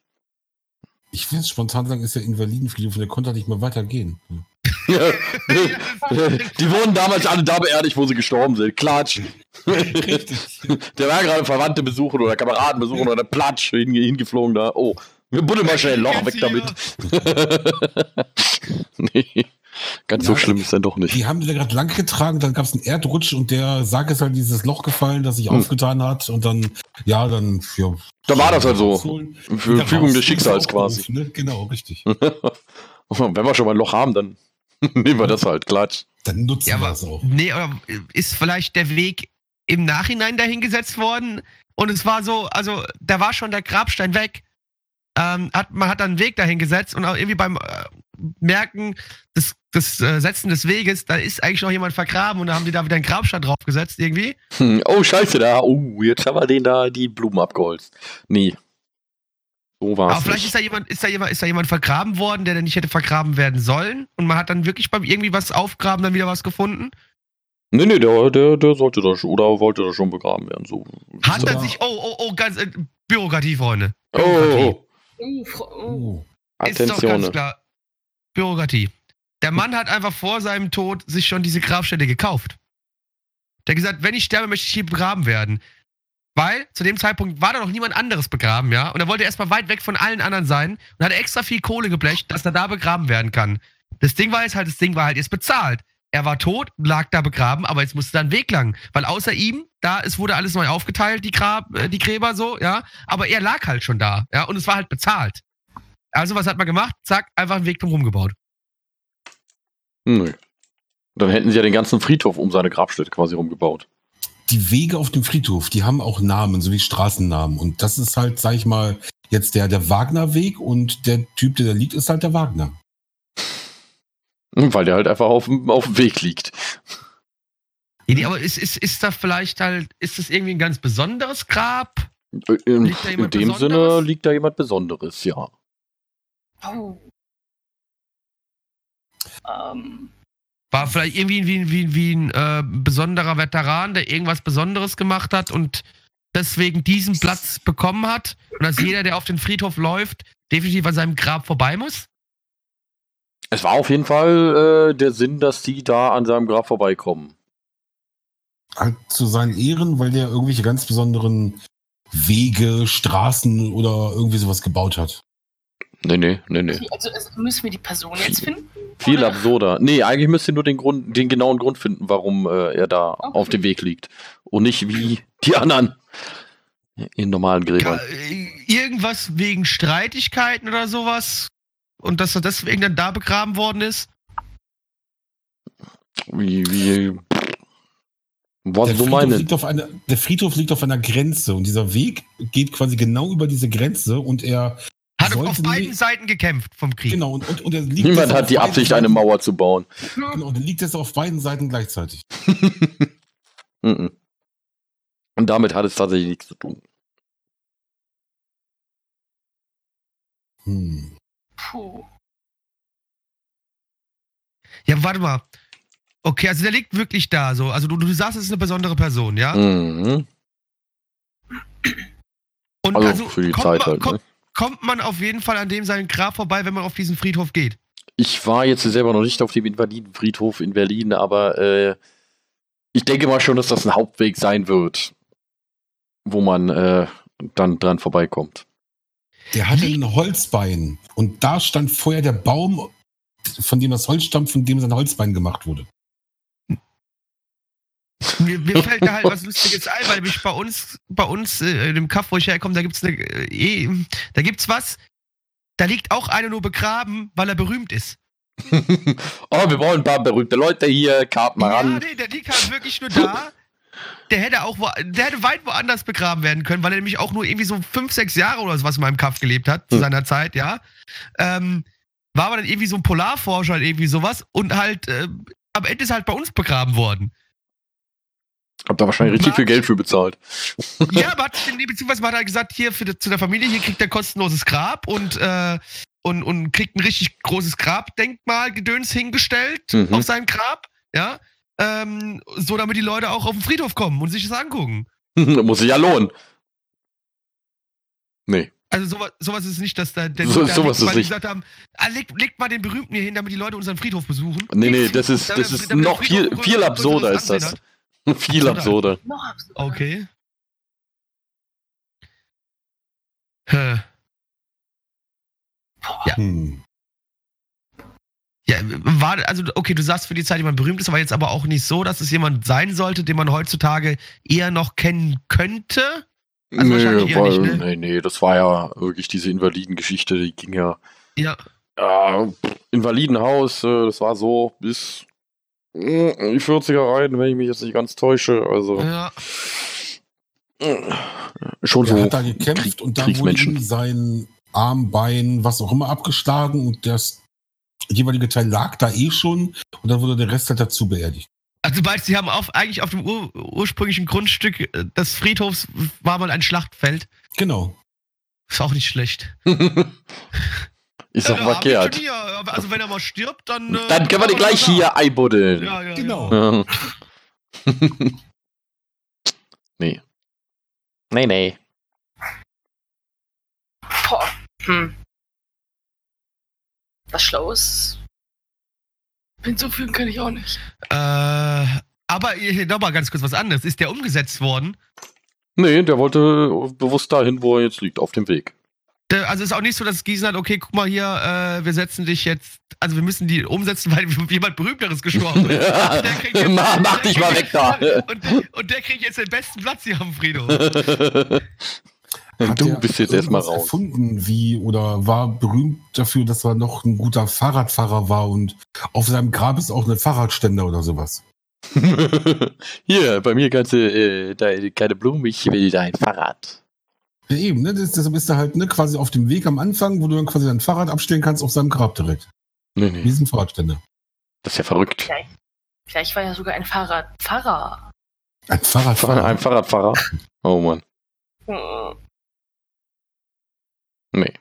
Ich will es spontan sagen, ist der Invalidenfriedhof und der konnte nicht mehr weitergehen. <laughs> die wurden damals alle da beerdigt, wo sie gestorben sind. Klatsch. Richtig. Der war gerade Verwandte besuchen oder Kameraden besuchen oder platsch hinge- hingeflogen da. Oh, wir buddeln mal schnell ein Loch weg damit. <laughs> nee, ganz so Ja, schlimm ist dann doch nicht. Die haben die da gerade lang getragen, dann gab es einen Erdrutsch und der Sarg ist halt in dieses Loch gefallen, das sich Hm. aufgetan hat und dann, ja, dann, ja. Da war das halt so. Für Fügung des Schicksals auf, quasi. Ne? Genau, richtig. <laughs> Wenn wir schon mal ein Loch haben, dann <laughs> nehmen wir das halt, klatsch. Dann nutzen Ja, wir aber, es auch. nee, aber ist vielleicht der Weg im Nachhinein dahingesetzt worden und es war so, also da war schon der Grabstein weg. Ähm, hat, man hat dann einen Weg dahin gesetzt und auch irgendwie beim äh, Merken des, des äh, Setzen des Weges, da ist eigentlich noch jemand vergraben und da haben die da wieder einen Grabstein draufgesetzt irgendwie. Hm, oh, scheiße, da. Oh, jetzt haben wir den da die Blumen abgeholzt. Nee. So war Aber es. vielleicht ist da jemand, ist da jemand, ist da jemand vergraben worden, der dann nicht hätte vergraben werden sollen und man hat dann wirklich beim irgendwie was aufgraben dann wieder was gefunden. Nee, nee, der, der, der sollte da schon, oder wollte da schon begraben werden. So. Hat er sich, oh, oh, oh, ganz, äh, Bürokratie, Freunde. Oh, oh, oh. Fro- uh. Oh. Ist doch ganz Attention. klar. Bürokratie. Der Mann hat einfach vor seinem Tod sich schon diese Grabstätte gekauft. Der hat gesagt, wenn ich sterbe, möchte ich hier begraben werden. Weil zu dem Zeitpunkt war da noch niemand anderes begraben, ja. Und er wollte erstmal weit weg von allen anderen sein und hat extra viel Kohle geblecht, dass er da begraben werden kann. Das Ding war jetzt halt, das Ding war halt jetzt bezahlt. Er war tot, lag da begraben, aber jetzt musste da ein Weg lang. Weil außer ihm, da, es wurde alles neu aufgeteilt, die, Grab, äh, die Gräber so, ja. Aber er lag halt schon da, ja. Und es war halt bezahlt. Also, was hat man gemacht? Zack, einfach einen Weg drumherum gebaut. Nö. Dann hätten sie ja den ganzen Friedhof um seine Grabstätte quasi rumgebaut. Die Wege auf dem Friedhof, die haben auch Namen, so wie Straßennamen. Und das ist halt, sag ich mal, jetzt der, der Wagner-Weg und der Typ, der da liegt, ist halt der Wagner. <laughs> Weil der halt einfach auf, dem- auf dem Weg liegt. Nee, aber ist, ist, ist da vielleicht halt, ist das irgendwie ein ganz besonderes Grab? In, da in jemand dem Sinne liegt da jemand Besonderes, ja. Oh. Ähm, War vielleicht irgendwie wie, wie, wie ein äh, besonderer Veteran, der irgendwas Besonderes gemacht hat und deswegen diesen Platz bekommen hat und dass jeder, der auf den Friedhof läuft, definitiv an seinem Grab vorbei muss? Es war auf jeden Fall äh, der Sinn, dass die da an seinem Grab vorbeikommen. Halt zu seinen Ehren, weil der irgendwelche ganz besonderen Wege, Straßen oder irgendwie sowas gebaut hat. Nee, nee, nee, nee. also, also müssen wir die Person jetzt finden? Viel Oder- absurder. Nee, eigentlich müsst ihr nur den Grund, den genauen Grund finden, warum äh, er da Okay. auf dem Weg liegt. Und nicht wie die anderen in normalen Gräbern. äh, irgendwas wegen Streitigkeiten oder sowas? Und dass er deswegen dann da begraben worden ist? Wie, wie. Was Der du Friedhof, meinst? liegt auf einer, der Friedhof liegt auf einer Grenze und dieser Weg geht quasi genau über diese Grenze und er Hat auf beiden Seiten gekämpft vom Krieg. genau und, und, und er liegt Niemand jetzt auf hat die beiden Absicht, Seiten- eine Mauer zu bauen. Genau, und er liegt jetzt auf beiden Seiten gleichzeitig. <laughs> Und damit hat es tatsächlich nichts zu tun. Hm. Puh. Ja, warte mal. Okay, also der liegt wirklich da so. Also du, du sagst, es ist eine besondere Person, ja? Mhm. Und Also, für die kommt Zeit man, halt. kommt, Ne? Kommt man auf jeden Fall an dem seinen Grab vorbei, wenn man auf diesen Friedhof geht. Ich war jetzt selber noch nicht auf dem Invalidenfriedhof in Berlin, aber äh, ich denke mal schon, dass das ein Hauptweg sein wird, wo man äh, dann dran vorbeikommt. Der hatte ein Holzbein und da stand vorher der Baum, von dem das Holz stammt, von dem sein Holzbein gemacht wurde. Mir, mir fällt da halt was Lustiges ein, weil mich bei uns, bei uns äh, in dem Kaff, wo ich herkomme, da gibt's eine, äh, eh, da gibt's was. Da liegt auch einer nur begraben, weil er berühmt ist. <laughs> oh, wir wollen ein paar berühmte Leute hier, Karten mal Ja, ran. nee, der liegt halt wirklich nur da. Der hätte auch wo, der hätte weit woanders begraben werden können, weil er nämlich auch nur irgendwie so fünf, sechs Jahre oder sowas in meinem Kaff gelebt hat, zu Hm. seiner Zeit, ja. Ähm, war aber dann irgendwie so ein Polarforscher irgendwie sowas und halt äh, am Ende ist halt bei uns begraben worden. Hab da wahrscheinlich richtig Was? viel Geld für bezahlt. ja, aber hat, nee, beziehungsweise man hat halt gesagt, hier für, zu der Familie, hier kriegt er kostenloses Grab und, äh, und, und kriegt ein richtig großes Grabdenkmal Gedöns hingestellt Mhm. auf seinem Grab, ja. Ähm, so damit die Leute auch auf den Friedhof kommen und sich das angucken. <laughs> Muss sich ja lohnen. Nee. Also sowas, sowas ist nicht, dass da der So- da sowas liegt, ist die nicht. gesagt haben, ah, legt, legt mal den Berühmten hier hin, damit die Leute unseren Friedhof besuchen. Nee, nee, das ist, das ist damit noch viel, viel absurder ist das. hat. <laughs> Viel absurder. Noch absurd. Okay. Hä. Hm. Ja, war, also, okay, du sagst für die Zeit jemand berühmt ist, aber jetzt aber auch nicht so, dass es jemand sein sollte, den man heutzutage eher noch kennen könnte. Also eher weil, nicht, ne? nee, nee, das war ja wirklich diese Invalidengeschichte, die ging ja. Ja. Ja, pff, Invalidenhaus, äh, das war so bis die 40er rein, wenn ich mich jetzt nicht ganz täusche. Also Ja. äh, schon so. hat da gekämpft Krieg- und da wurde ihm sein Arm, Bein, was auch immer abgeschlagen und das jeweilige Teil lag da eh schon und dann wurde der Rest halt dazu beerdigt. Also meinst du, sie haben auf, eigentlich auf dem ur, ursprünglichen Grundstück äh, des Friedhofs war mal ein Schlachtfeld. Genau. Ist auch nicht schlecht. <laughs> <laughs> ist Ja, doch hab ich verkehrt. Hier. Also wenn er mal stirbt, dann. äh, Dann können wir man gleich hier einbuddeln. Ja, ja, Genau. Ja. Ja. <laughs> nee. Nee, nee. Boah. Hm. Was Schlaues hinzufügen kann ich auch nicht. Äh, aber nochmal ganz kurz was anderes. Ist der umgesetzt worden? Nee, der wollte bewusst dahin, wo er jetzt liegt, auf dem Weg. Also ist auch nicht so, dass Gießen hat, okay, guck mal hier, äh, wir setzen dich jetzt, also wir müssen die umsetzen, <laughs> weil jemand Berühmteres gestorben ist. <laughs> Der kriegt jetzt- mach, dich mal weg da. <laughs> Und, und der kriegt jetzt den besten Platz hier am Friedhof. Hat du der bist jetzt erstmal raus. erfunden, wie oder war berühmt dafür, dass er noch ein guter Fahrradfahrer war und auf seinem Grab ist auch eine Fahrradständer oder sowas. Hier, bei mir kannst du äh, deine, keine Blumen, ich will dein Fahrrad. Ja, eben, ne? Das, deshalb ist er halt ne, quasi auf dem Weg am Anfang, wo du dann quasi dein Fahrrad abstellen kannst auf seinem Grab direkt. Nee, Wie nee, ein Fahrradständer? das ist ja verrückt. Vielleicht war ja sogar ein Fahrradfahrer. Ein Fahrradfahrer. Ein Fahrradfahrer. Oh Mann. Hm. Nee.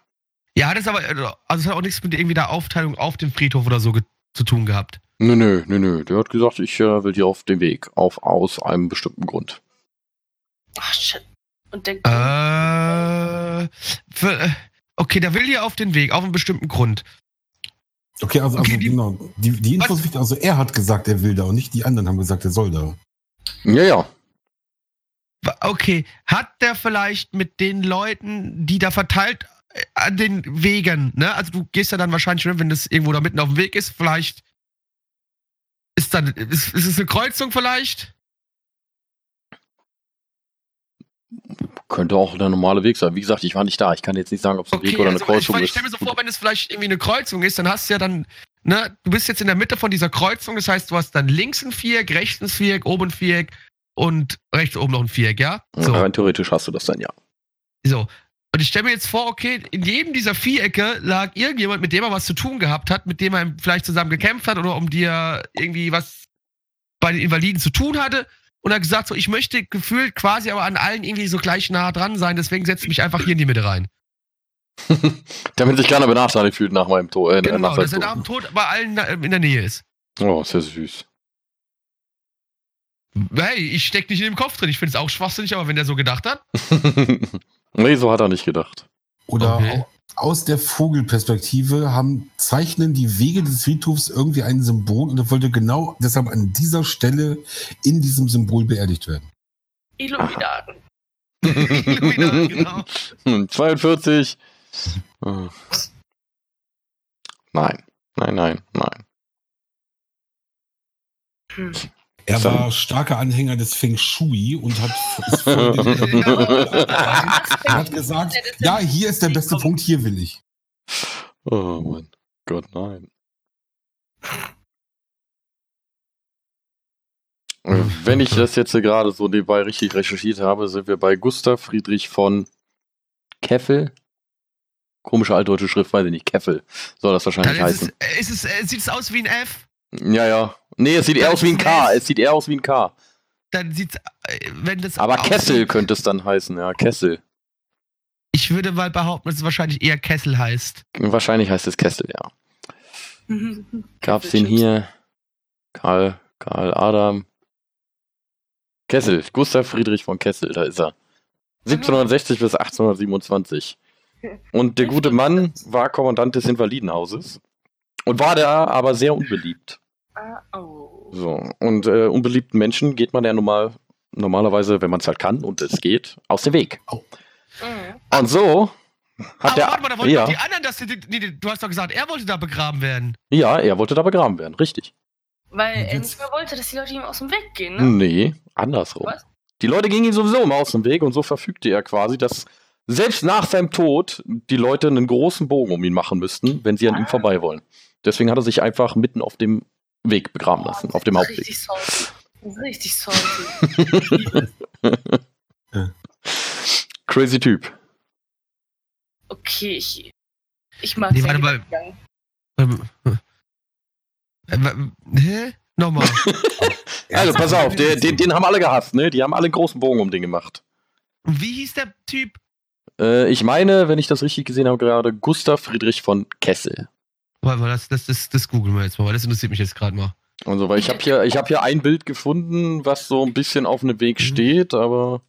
Ja, das ist aber, also es hat auch nichts mit irgendwie der Aufteilung auf dem Friedhof oder so zu tun gehabt. Nö, nö, nö, nö. Der hat gesagt, ich äh, will hier auf dem Weg. Auf, aus einem bestimmten Grund. Ach, shit. Und der Äh, für, äh, okay, der will hier auf den Weg, auf einen bestimmten Grund. Okay, also, also Okay, die- genau. Die, die Infos, Was? wichtig. also er hat gesagt, er will da und nicht die anderen haben gesagt, er soll da. Ja, ja. Okay, hat der vielleicht mit den Leuten, die da verteilt äh, an den Wegen, ne? Also du gehst ja dann wahrscheinlich, wenn das irgendwo da mitten auf dem Weg ist, vielleicht ist dann, ist, ist es eine Kreuzung vielleicht? Könnte auch der normale Weg sein. Wie gesagt, ich war nicht da. Ich kann jetzt nicht sagen, ob es ein Weg oder eine also, Kreuzung ich, ich ist. stelle mir so vor, wenn es vielleicht irgendwie eine Kreuzung ist, dann hast du ja dann, ne, du bist jetzt in der Mitte von dieser Kreuzung, das heißt, du hast dann links ein Viereck, rechts ein Viereck, oben ein Viereck und rechts oben noch ein Viereck, ja? So. Rein theoretisch hast du das dann, ja. So. Und ich stelle mir jetzt vor, okay, in jedem dieser Vierecke lag irgendjemand, mit dem er was zu tun gehabt hat, mit dem er vielleicht zusammen gekämpft hat oder um dir irgendwie was bei den Invaliden zu tun hatte. Und er hat gesagt, so, ich möchte gefühlt quasi aber an allen irgendwie so gleich nah dran sein, deswegen setze ich mich einfach hier in die Mitte rein. <laughs> Damit sich keiner benachteiligt fühlt nach meinem Tod. Äh, Genau, nach dass er nach dem Tod bei allen in der Nähe ist. Oh, sehr süß. Hey, ich steck nicht in dem Kopf drin. Ich finde es auch schwachsinnig, aber wenn der so gedacht hat. <laughs> nee, so hat er nicht gedacht. Oder Okay. Au- aus der Vogelperspektive haben, zeichnen die Wege des Friedhofs irgendwie ein Symbol und er wollte genau deshalb an dieser Stelle in diesem Symbol beerdigt werden. Illuminaten. <laughs> Illuminati, genau. Hm, 42. Äh. Nein, nein, nein, nein. Hm. Er war starker Anhänger des Feng Shui und hat, <laughs> <laughs> hat gesagt, ja, hier ist der beste Punkt, hier will ich. Oh Mann. Gott, nein. Äh, Wenn ich das jetzt hier gerade so nebenbei richtig recherchiert habe, sind wir bei Gustav Friedrich von Keffel. Komische altdeutsche Schrift, weiß ich nicht. Keffel soll das wahrscheinlich heißen. es, ist es, äh, sieht es aus wie ein F. Ja, ja. Nee, es sieht eher aus wie ein K. Es sieht eher aus wie ein K. Dann sieht es, wenn das. Aber aussieht- Kessel könnte es dann heißen, ja. Kessel. Ich würde mal behaupten, dass es wahrscheinlich eher Kessel heißt. Wahrscheinlich heißt es Kessel, ja. <laughs> Gab's den hier? Karl, Karl Adam. Kessel, Gustav Friedrich von Kessel, da ist er. 1760 bis 1827. Und der gute Mann war Kommandant des Invalidenhauses und war da aber sehr unbeliebt. Ah, oh. So, und äh, unbeliebten Menschen geht man ja normal, normalerweise, wenn man es halt kann und es geht, aus dem Weg. Mhm. Und so hat Aber der. warte mal, da wollten ja, doch die anderen, dass die, die, die, du hast doch gesagt, er wollte da begraben werden. ja, er wollte da begraben werden, richtig. Weil er nicht mehr wollte, dass die Leute ihm aus dem Weg gehen, ne? Nee, andersrum. Was? Die Leute gingen ihm sowieso immer aus dem Weg und so verfügte er quasi, dass selbst nach seinem Tod die Leute einen großen Bogen um ihn machen müssten, wenn sie an ihm vorbei wollen. Deswegen hat er sich einfach mitten auf dem Weg begraben lassen, auf dem Hauptweg. Richtig salty. Richtig salty. <laughs> Crazy Typ. Okay, ich, ich mag Nee, warte mal. Ähm, äh, Hä? Nochmal. <laughs> Also pass auf, der, den, den haben alle gehasst, ne? Die haben alle einen großen Bogen um den gemacht. Wie hieß der Typ? Äh, ich meine, wenn ich das richtig gesehen habe, gerade Gustav Friedrich von Kessel. Warte mal, das, das, das, das googeln wir jetzt mal, weil das interessiert mich jetzt gerade mal. Also, weil ich habe hier, ich habe hier ein Bild gefunden, was so ein bisschen auf einem Weg steht, aber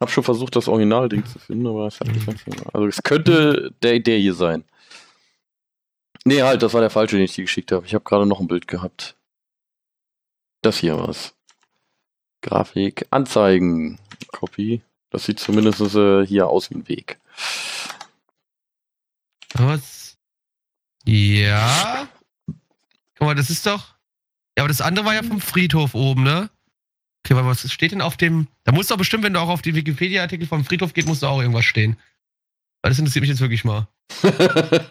habe schon versucht, das Originalding zu finden, aber es hat nicht funktioniert. Also es könnte der, der hier sein. Nee, halt, das war der falsche, den ich dir geschickt habe. Ich habe gerade noch ein Bild gehabt. Das hier war's. Grafik, Anzeigen, Copy. Das sieht zumindest äh, hier aus wie ein Weg. Was? Ja. Guck mal, das ist doch. Ja, aber das andere war ja vom Friedhof oben, ne? Okay, aber was steht denn auf dem. Da muss doch bestimmt, wenn du auch auf die Wikipedia-Artikel vom Friedhof geht, muss da auch irgendwas stehen. Weil das interessiert mich jetzt wirklich mal. <laughs>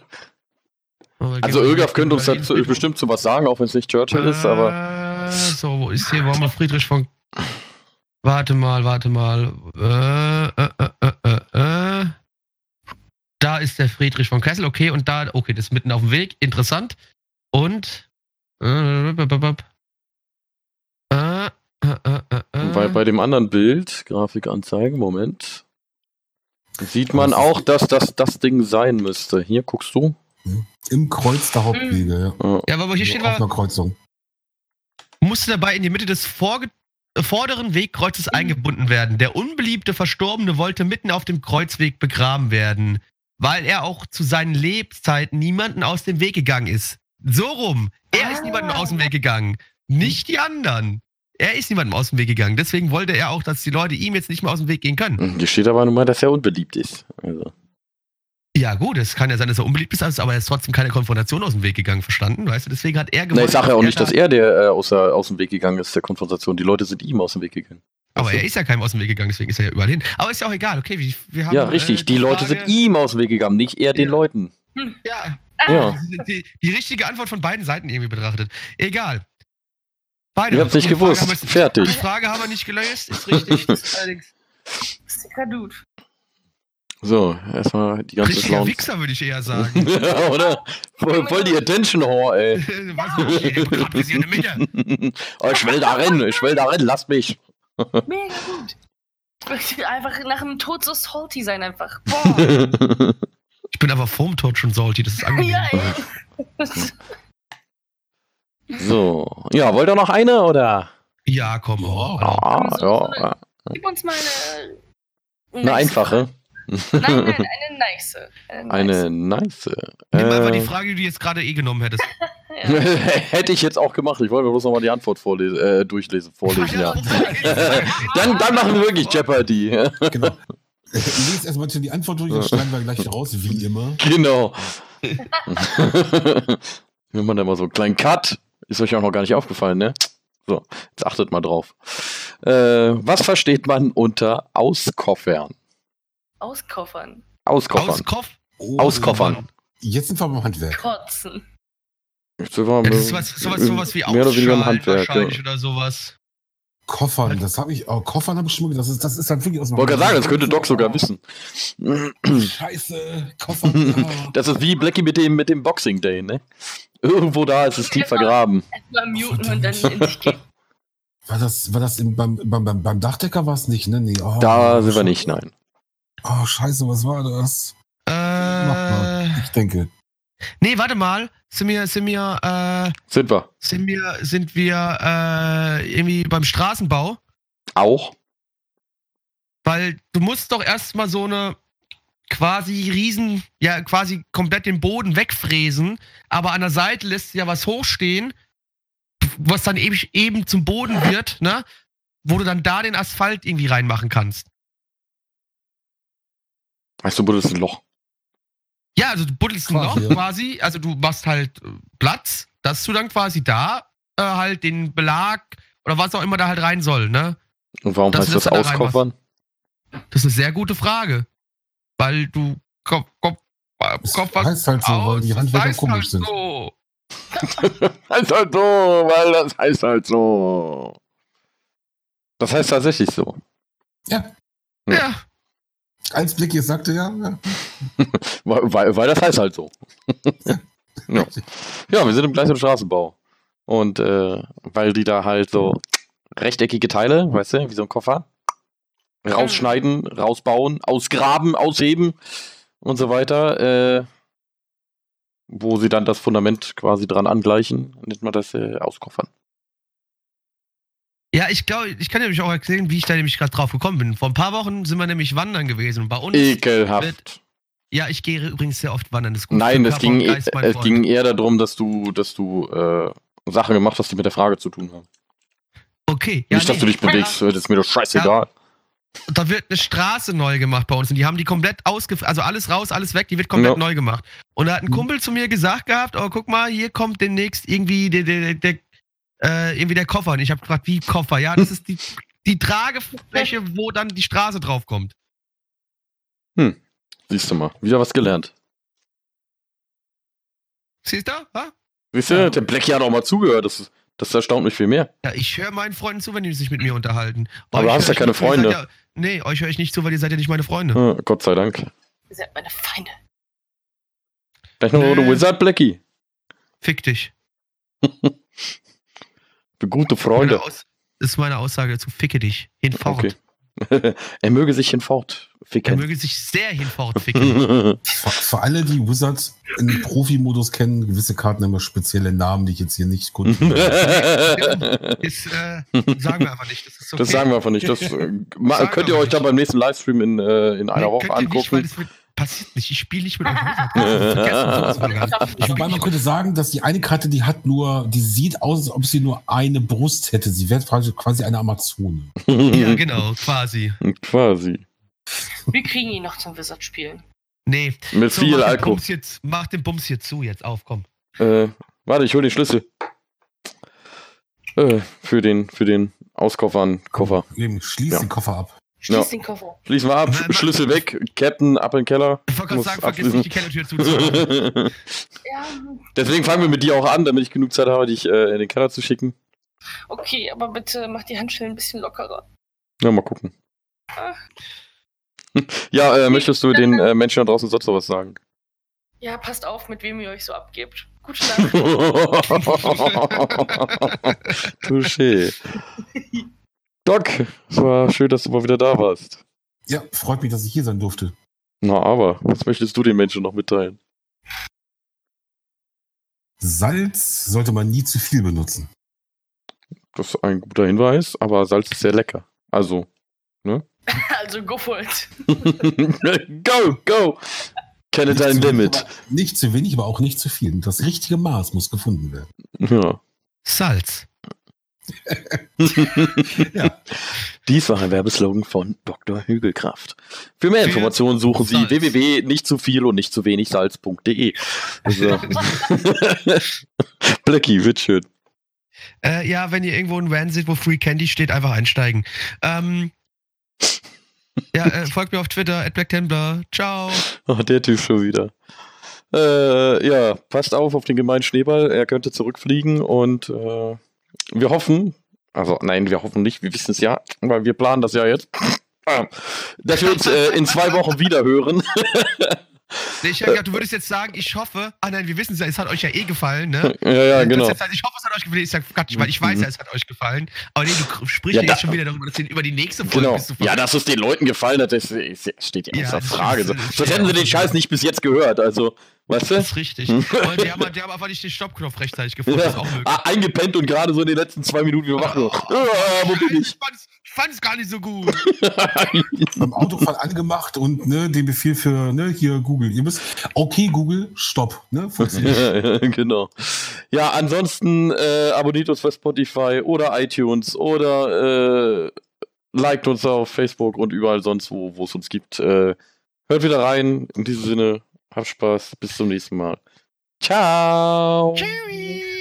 Also Ölgaf könnte uns dazu bestimmt zu was sagen, auch wenn es nicht Churchill ist, aber. Äh, So, wo ist hier? Warum mal Friedrich von. Warte mal, warte mal. Äh, äh, äh, äh, äh. Da ist der Friedrich von Kessel, okay, und da, okay, das ist mitten auf dem Weg, interessant. Und. Äh, äh, äh, äh, äh, äh. Bei, dem anderen Bild, Grafikanzeigen, Moment, sieht man auch, dass das das Ding sein müsste. Hier guckst du. Im Kreuz der Hauptwege, ja. Ja. Aber hier So steht auf einer Kreuzung. musste dabei in die Mitte des vorge vorderen Wegkreuzes eingebunden werden. Der unbeliebte Verstorbene wollte mitten auf dem Kreuzweg begraben werden, weil er auch zu seinen Lebzeiten niemanden aus dem Weg gegangen ist. So rum. Er ist Ah. niemandem aus dem Weg gegangen. Nicht die anderen. Er ist niemandem aus dem Weg gegangen. Deswegen wollte er auch, dass die Leute ihm jetzt nicht mehr aus dem Weg gehen können. Hier steht aber nun mal, dass er unbeliebt ist. Also. Ja, gut, es kann ja sein, dass er unbeliebt ist, aber er ist trotzdem keine Konfrontation aus dem Weg gegangen, verstanden? Weißt du, deswegen hat er Na, gewollt. ich sage ja auch nicht, da- dass er der äh, aus, der, aus dem Weg gegangen ist, der Konfrontation. Die Leute sind ihm aus dem Weg gegangen. Aber er ist ja keinem aus dem Weg gegangen, deswegen ist er ja überall hin. Aber ist ja auch egal, okay, wir, wir haben. Ja, richtig. äh, die Leute Frage- sind ihm aus dem Weg gegangen, nicht er den Ja. Leuten. Ja, Ja. die, die richtige Antwort von beiden Seiten irgendwie betrachtet. Egal. Beide. Ihr habt's nicht Die Frage gewusst. haben wir- Die Fertig. Frage haben wir nicht gelöst, ist richtig. Das <laughs> ist allerdings Sicker Dude. So, erstmal die ganze richtiger Clown. Wichser, würde ich eher <laughs> sagen. ja, oder? Voll, voll die Attention Whore, ey. Was ist hier? Begrabt ist hier in der Mitte. <laughs> oh, ich will da rennen, ich will da rennen, lasst mich. Mega gut. Ich möchte einfach nach dem Tod so salty sein einfach. Boah. <laughs> Ich bin aber vorm Tod schon salty, das ist angenehm. ja, so, ja, wollt ihr noch eine oder? Ja, komm. Oh, Ja, ja, ja. Gib uns mal eine. Eine einfache. Nein, nein, eine nice. Eine. Eine nice. Nimm einfach die Äh, Frage, die du jetzt gerade eh genommen hättest. <laughs> <laughs> Ja. Hätte ich jetzt auch gemacht. Ich wollte mir bloß nochmal die Antwort vorlesen, äh, durchlesen, vorlesen, ja. <laughs> dann, dann machen wir wirklich Jeopardy. Genau. Lies erstmal die Antwort durch, dann schneiden wir gleich raus, wie immer. genau. Wenn man da mal so einen kleinen Cut, ist euch auch noch gar nicht aufgefallen, ne? So, jetzt achtet mal drauf. Äh, was versteht man unter Auskoffern? Auskoffern. Auskoffern. Auskopf. Oh, Auskoffern. Jetzt sind wir beim Handwerk. Kotzen. Jetzt sind wir Ja, das ist sowas, sowas, sowas wie mehr oder weniger im Handwerk. Ja. wahrscheinlich oder sowas. Koffern, das habe ich, oh, Koffern habe ich schon mal, das ist, das ist halt wirklich aus dem Wollte gerade sagen, das könnte Doc sogar wissen. Scheiße, Koffern. ja. <laughs> Das ist wie Blackie mit dem, mit dem Boxing Day, ne? Irgendwo da ist es tief vergraben. Erstmal muten und dann in sich gehen. War das, war das im, beim, beim, beim, Dachdecker war es nicht, ne? Nee, oh, Da sind wir nicht, nein. Oh, scheiße, was war das? Mach mal. Äh, Ich denke. nee, warte mal. Sind wir, sind wir, äh, Sind wir. sind wir, sind wir äh, irgendwie beim Straßenbau? Auch? Weil du musst doch erstmal so eine quasi riesen, ja, quasi komplett den Boden wegfräsen, aber an der Seite lässt ja was hochstehen, was dann eben, eben zum Boden wird, ne? Wo du dann da den Asphalt irgendwie reinmachen kannst. Weißt du, buddelst ein Loch. Ja, also du buddelst ein Quasi, Loch ja. quasi, also du machst halt äh, Platz, dass du dann quasi da äh, halt den Belag oder was auch immer da halt rein soll, ne? Und warum Dass heißt du das das da auskoffern? Das ist eine sehr gute Frage. Weil du Kopf, Kopf, Das Kopf was heißt halt so, weil die das Handwerker heißt komisch halt sind. So. <laughs> heißt halt so, weil das heißt halt so. Das heißt tatsächlich so. Ja, Ja. Ja. Als Blick jetzt sagte, ja, ja. <laughs> Weil, weil, weil das heißt halt so. <laughs> ja. ja, wir sind im gleichen Straßenbau. Und äh, weil die da halt so rechteckige Teile, weißt du, wie so ein Koffer, rausschneiden, rausbauen, ausgraben, ausheben und so weiter, äh, wo sie dann das Fundament quasi dran angleichen, nennt man das äh, auskoffern. Ja, ich glaube, ich kann nämlich auch erzählen, wie ich da nämlich gerade drauf gekommen bin. Vor ein paar Wochen sind wir nämlich wandern gewesen. Bei uns. Ekelhaft. Ja, ich gehe übrigens sehr oft wandern. Das Nein, es ging, eh- Geist, es ging eher darum, dass du, dass du äh, Sachen gemacht hast, die mit der Frage zu tun haben. Okay, ja, Nicht, dass nee. du dich bewegst, das ist mir doch scheißegal. da wird eine Straße neu gemacht bei uns und die haben die komplett ausgefräst, also alles raus, alles weg, die wird komplett Ja. neu gemacht. Und da hat ein Mhm. Kumpel zu mir gesagt gehabt, oh, guck mal, hier kommt demnächst irgendwie der, der, der, äh, irgendwie der Koffer. Und ich habe gefragt, wie Koffer? Ja, das ist die, die Tragefläche, wo dann die Straße draufkommt. Siehst du mal, wieder was gelernt. Siehst du? Ha? Siehst du, Ja. der Blackie hat auch mal zugehört, das, das erstaunt mich viel mehr. Ja, ich höre meinen Freunden zu, wenn die sich mit mir unterhalten. Aber du hast ja keine Freunde. Ja, nee, euch höre ich nicht zu, weil ihr seid ja nicht meine Freunde. Ja, Gott sei Dank. Ihr seid meine Feinde. Gleich noch Nö. eine Wizard Blackie. Fick dich. <laughs> Für gute Meine Freunde. Aus ist meine Aussage dazu. Ficke dich. Hinfort. Okay. <laughs> er möge sich hinfort Er ficken. möge sich sehr hinfort ficken. <laughs> Für, für alle, die Wizards im Profi-Modus kennen, gewisse Karten haben ja spezielle Namen, die ich jetzt hier nicht gut. <laughs> ist, äh, sagen wir einfach nicht. Das ist okay. Das sagen wir einfach nicht. Das äh, könnt ihr euch nicht. dann beim nächsten Livestream in, äh, in einer Nee, Woche ihr Nicht, passiert nicht. Ich spiele nicht mit euch. Wizard. Das. Wobei man könnte sagen, dass die eine Karte, die hat nur, die sieht aus, als ob sie nur eine Brust hätte. Sie wäre quasi- eine Amazone. <laughs> Ja, genau, quasi. Quasi. Wir kriegen ihn noch zum Wizard spielen. Nee. Mit So, viel mach den Alkohol. Bums jetzt, mach den Bums hier zu, jetzt auf, komm. Äh, warte, ich hol den Schlüssel. Äh, für den, für den Auskoffern Koffer. Eben, schließ Ja. den Koffer ab. Schließ Ja. den Koffer. Schließen wir ab. Schlüssel weg, Captain ab in den Keller. Ich wollte gerade sagen, vergiss nicht, die Kellertür zuzumachen. <laughs> Ja, Deswegen fangen wir mit dir auch an, damit ich genug Zeit habe, dich äh, in den Keller zu schicken. okay, aber bitte mach die Handschellen ein bisschen lockerer. Ja, mal gucken. Ah. <laughs> Ja, äh, möchtest du den äh, Menschen da draußen sonst noch was sagen? Ja, passt auf, mit wem ihr euch so abgebt. Gute Nacht. <laughs> Touché. Doc, es war schön, dass du mal wieder da warst. Ja, freut mich, dass ich hier sein durfte. Na, aber, was möchtest du den Menschen noch mitteilen? Salz sollte man nie zu viel benutzen. Das ist ein guter Hinweis, aber Salz ist sehr lecker. Also, <laughs> also go for it. <laughs> go, go! Kenne dein Limit. aber- Nicht zu wenig, aber auch nicht zu viel. Das richtige Maß muss gefunden werden. Ja. Salz. Ja. <laughs> Dies war ein Werbeslogan von Dr. Hügelkraft. Für mehr Informationen suchen Sie www.nichtzuviel und nicht zu wenig Salz.de. <laughs> So. <laughs> Blackie, wird schön. Äh, ja, wenn ihr irgendwo ein Van seht, wo Free Candy steht, einfach einsteigen. Ähm, ja, äh, folgt mir auf Twitter, at BlackTemplar. Ciao. Oh, der Typ schon wieder. Äh, ja, passt auf auf den gemeinen Schneeball. Er könnte zurückfliegen und äh, wir hoffen, also nein, wir hoffen nicht, wir wissen es ja, weil wir planen das ja jetzt, Ah, dass wir uns äh, in zwei Wochen wieder hören. <laughs> Nee, ich gedacht, du würdest jetzt sagen, ich hoffe. Ah nein, wir wissen es ja, es hat euch ja eh gefallen, ne? <laughs> ja, ja, genau. Jetzt ich hoffe, es hat euch gefallen. Ich sag Quatsch, weil ich weiß ja, es hat euch gefallen. Aber nee, du sprichst Ja, ja, jetzt schon wieder darüber, dass du über die nächste Folge Genau. bist. Du Ja, dass es den Leuten gefallen hat, das steht ja Ja, außer das Frage. ist- So, das Sonst hätten sie den Scheiß nicht bis jetzt gehört. Also, weißt Das du? ist richtig. <laughs> Und die haben, die haben einfach nicht den Stoppknopf rechtzeitig gefunden. Das ist Ja, auch möglich. ah, eingepennt und gerade so in den letzten zwei Minuten wir wach noch. Ah, wo bin ich? Ich ich fand es gar nicht so gut. <laughs> beim Autofall angemacht und ne, den Befehl für ne, hier Google. Ihr müsst, okay, Google, stopp. Ne, <laughs> genau. Ja, ansonsten äh, abonniert uns bei Spotify oder iTunes oder äh, liked uns auf Facebook und überall sonst, wo es uns gibt. Äh, hört wieder rein. In diesem Sinne, habt Spaß. Bis zum nächsten Mal. Ciao. Tschüss.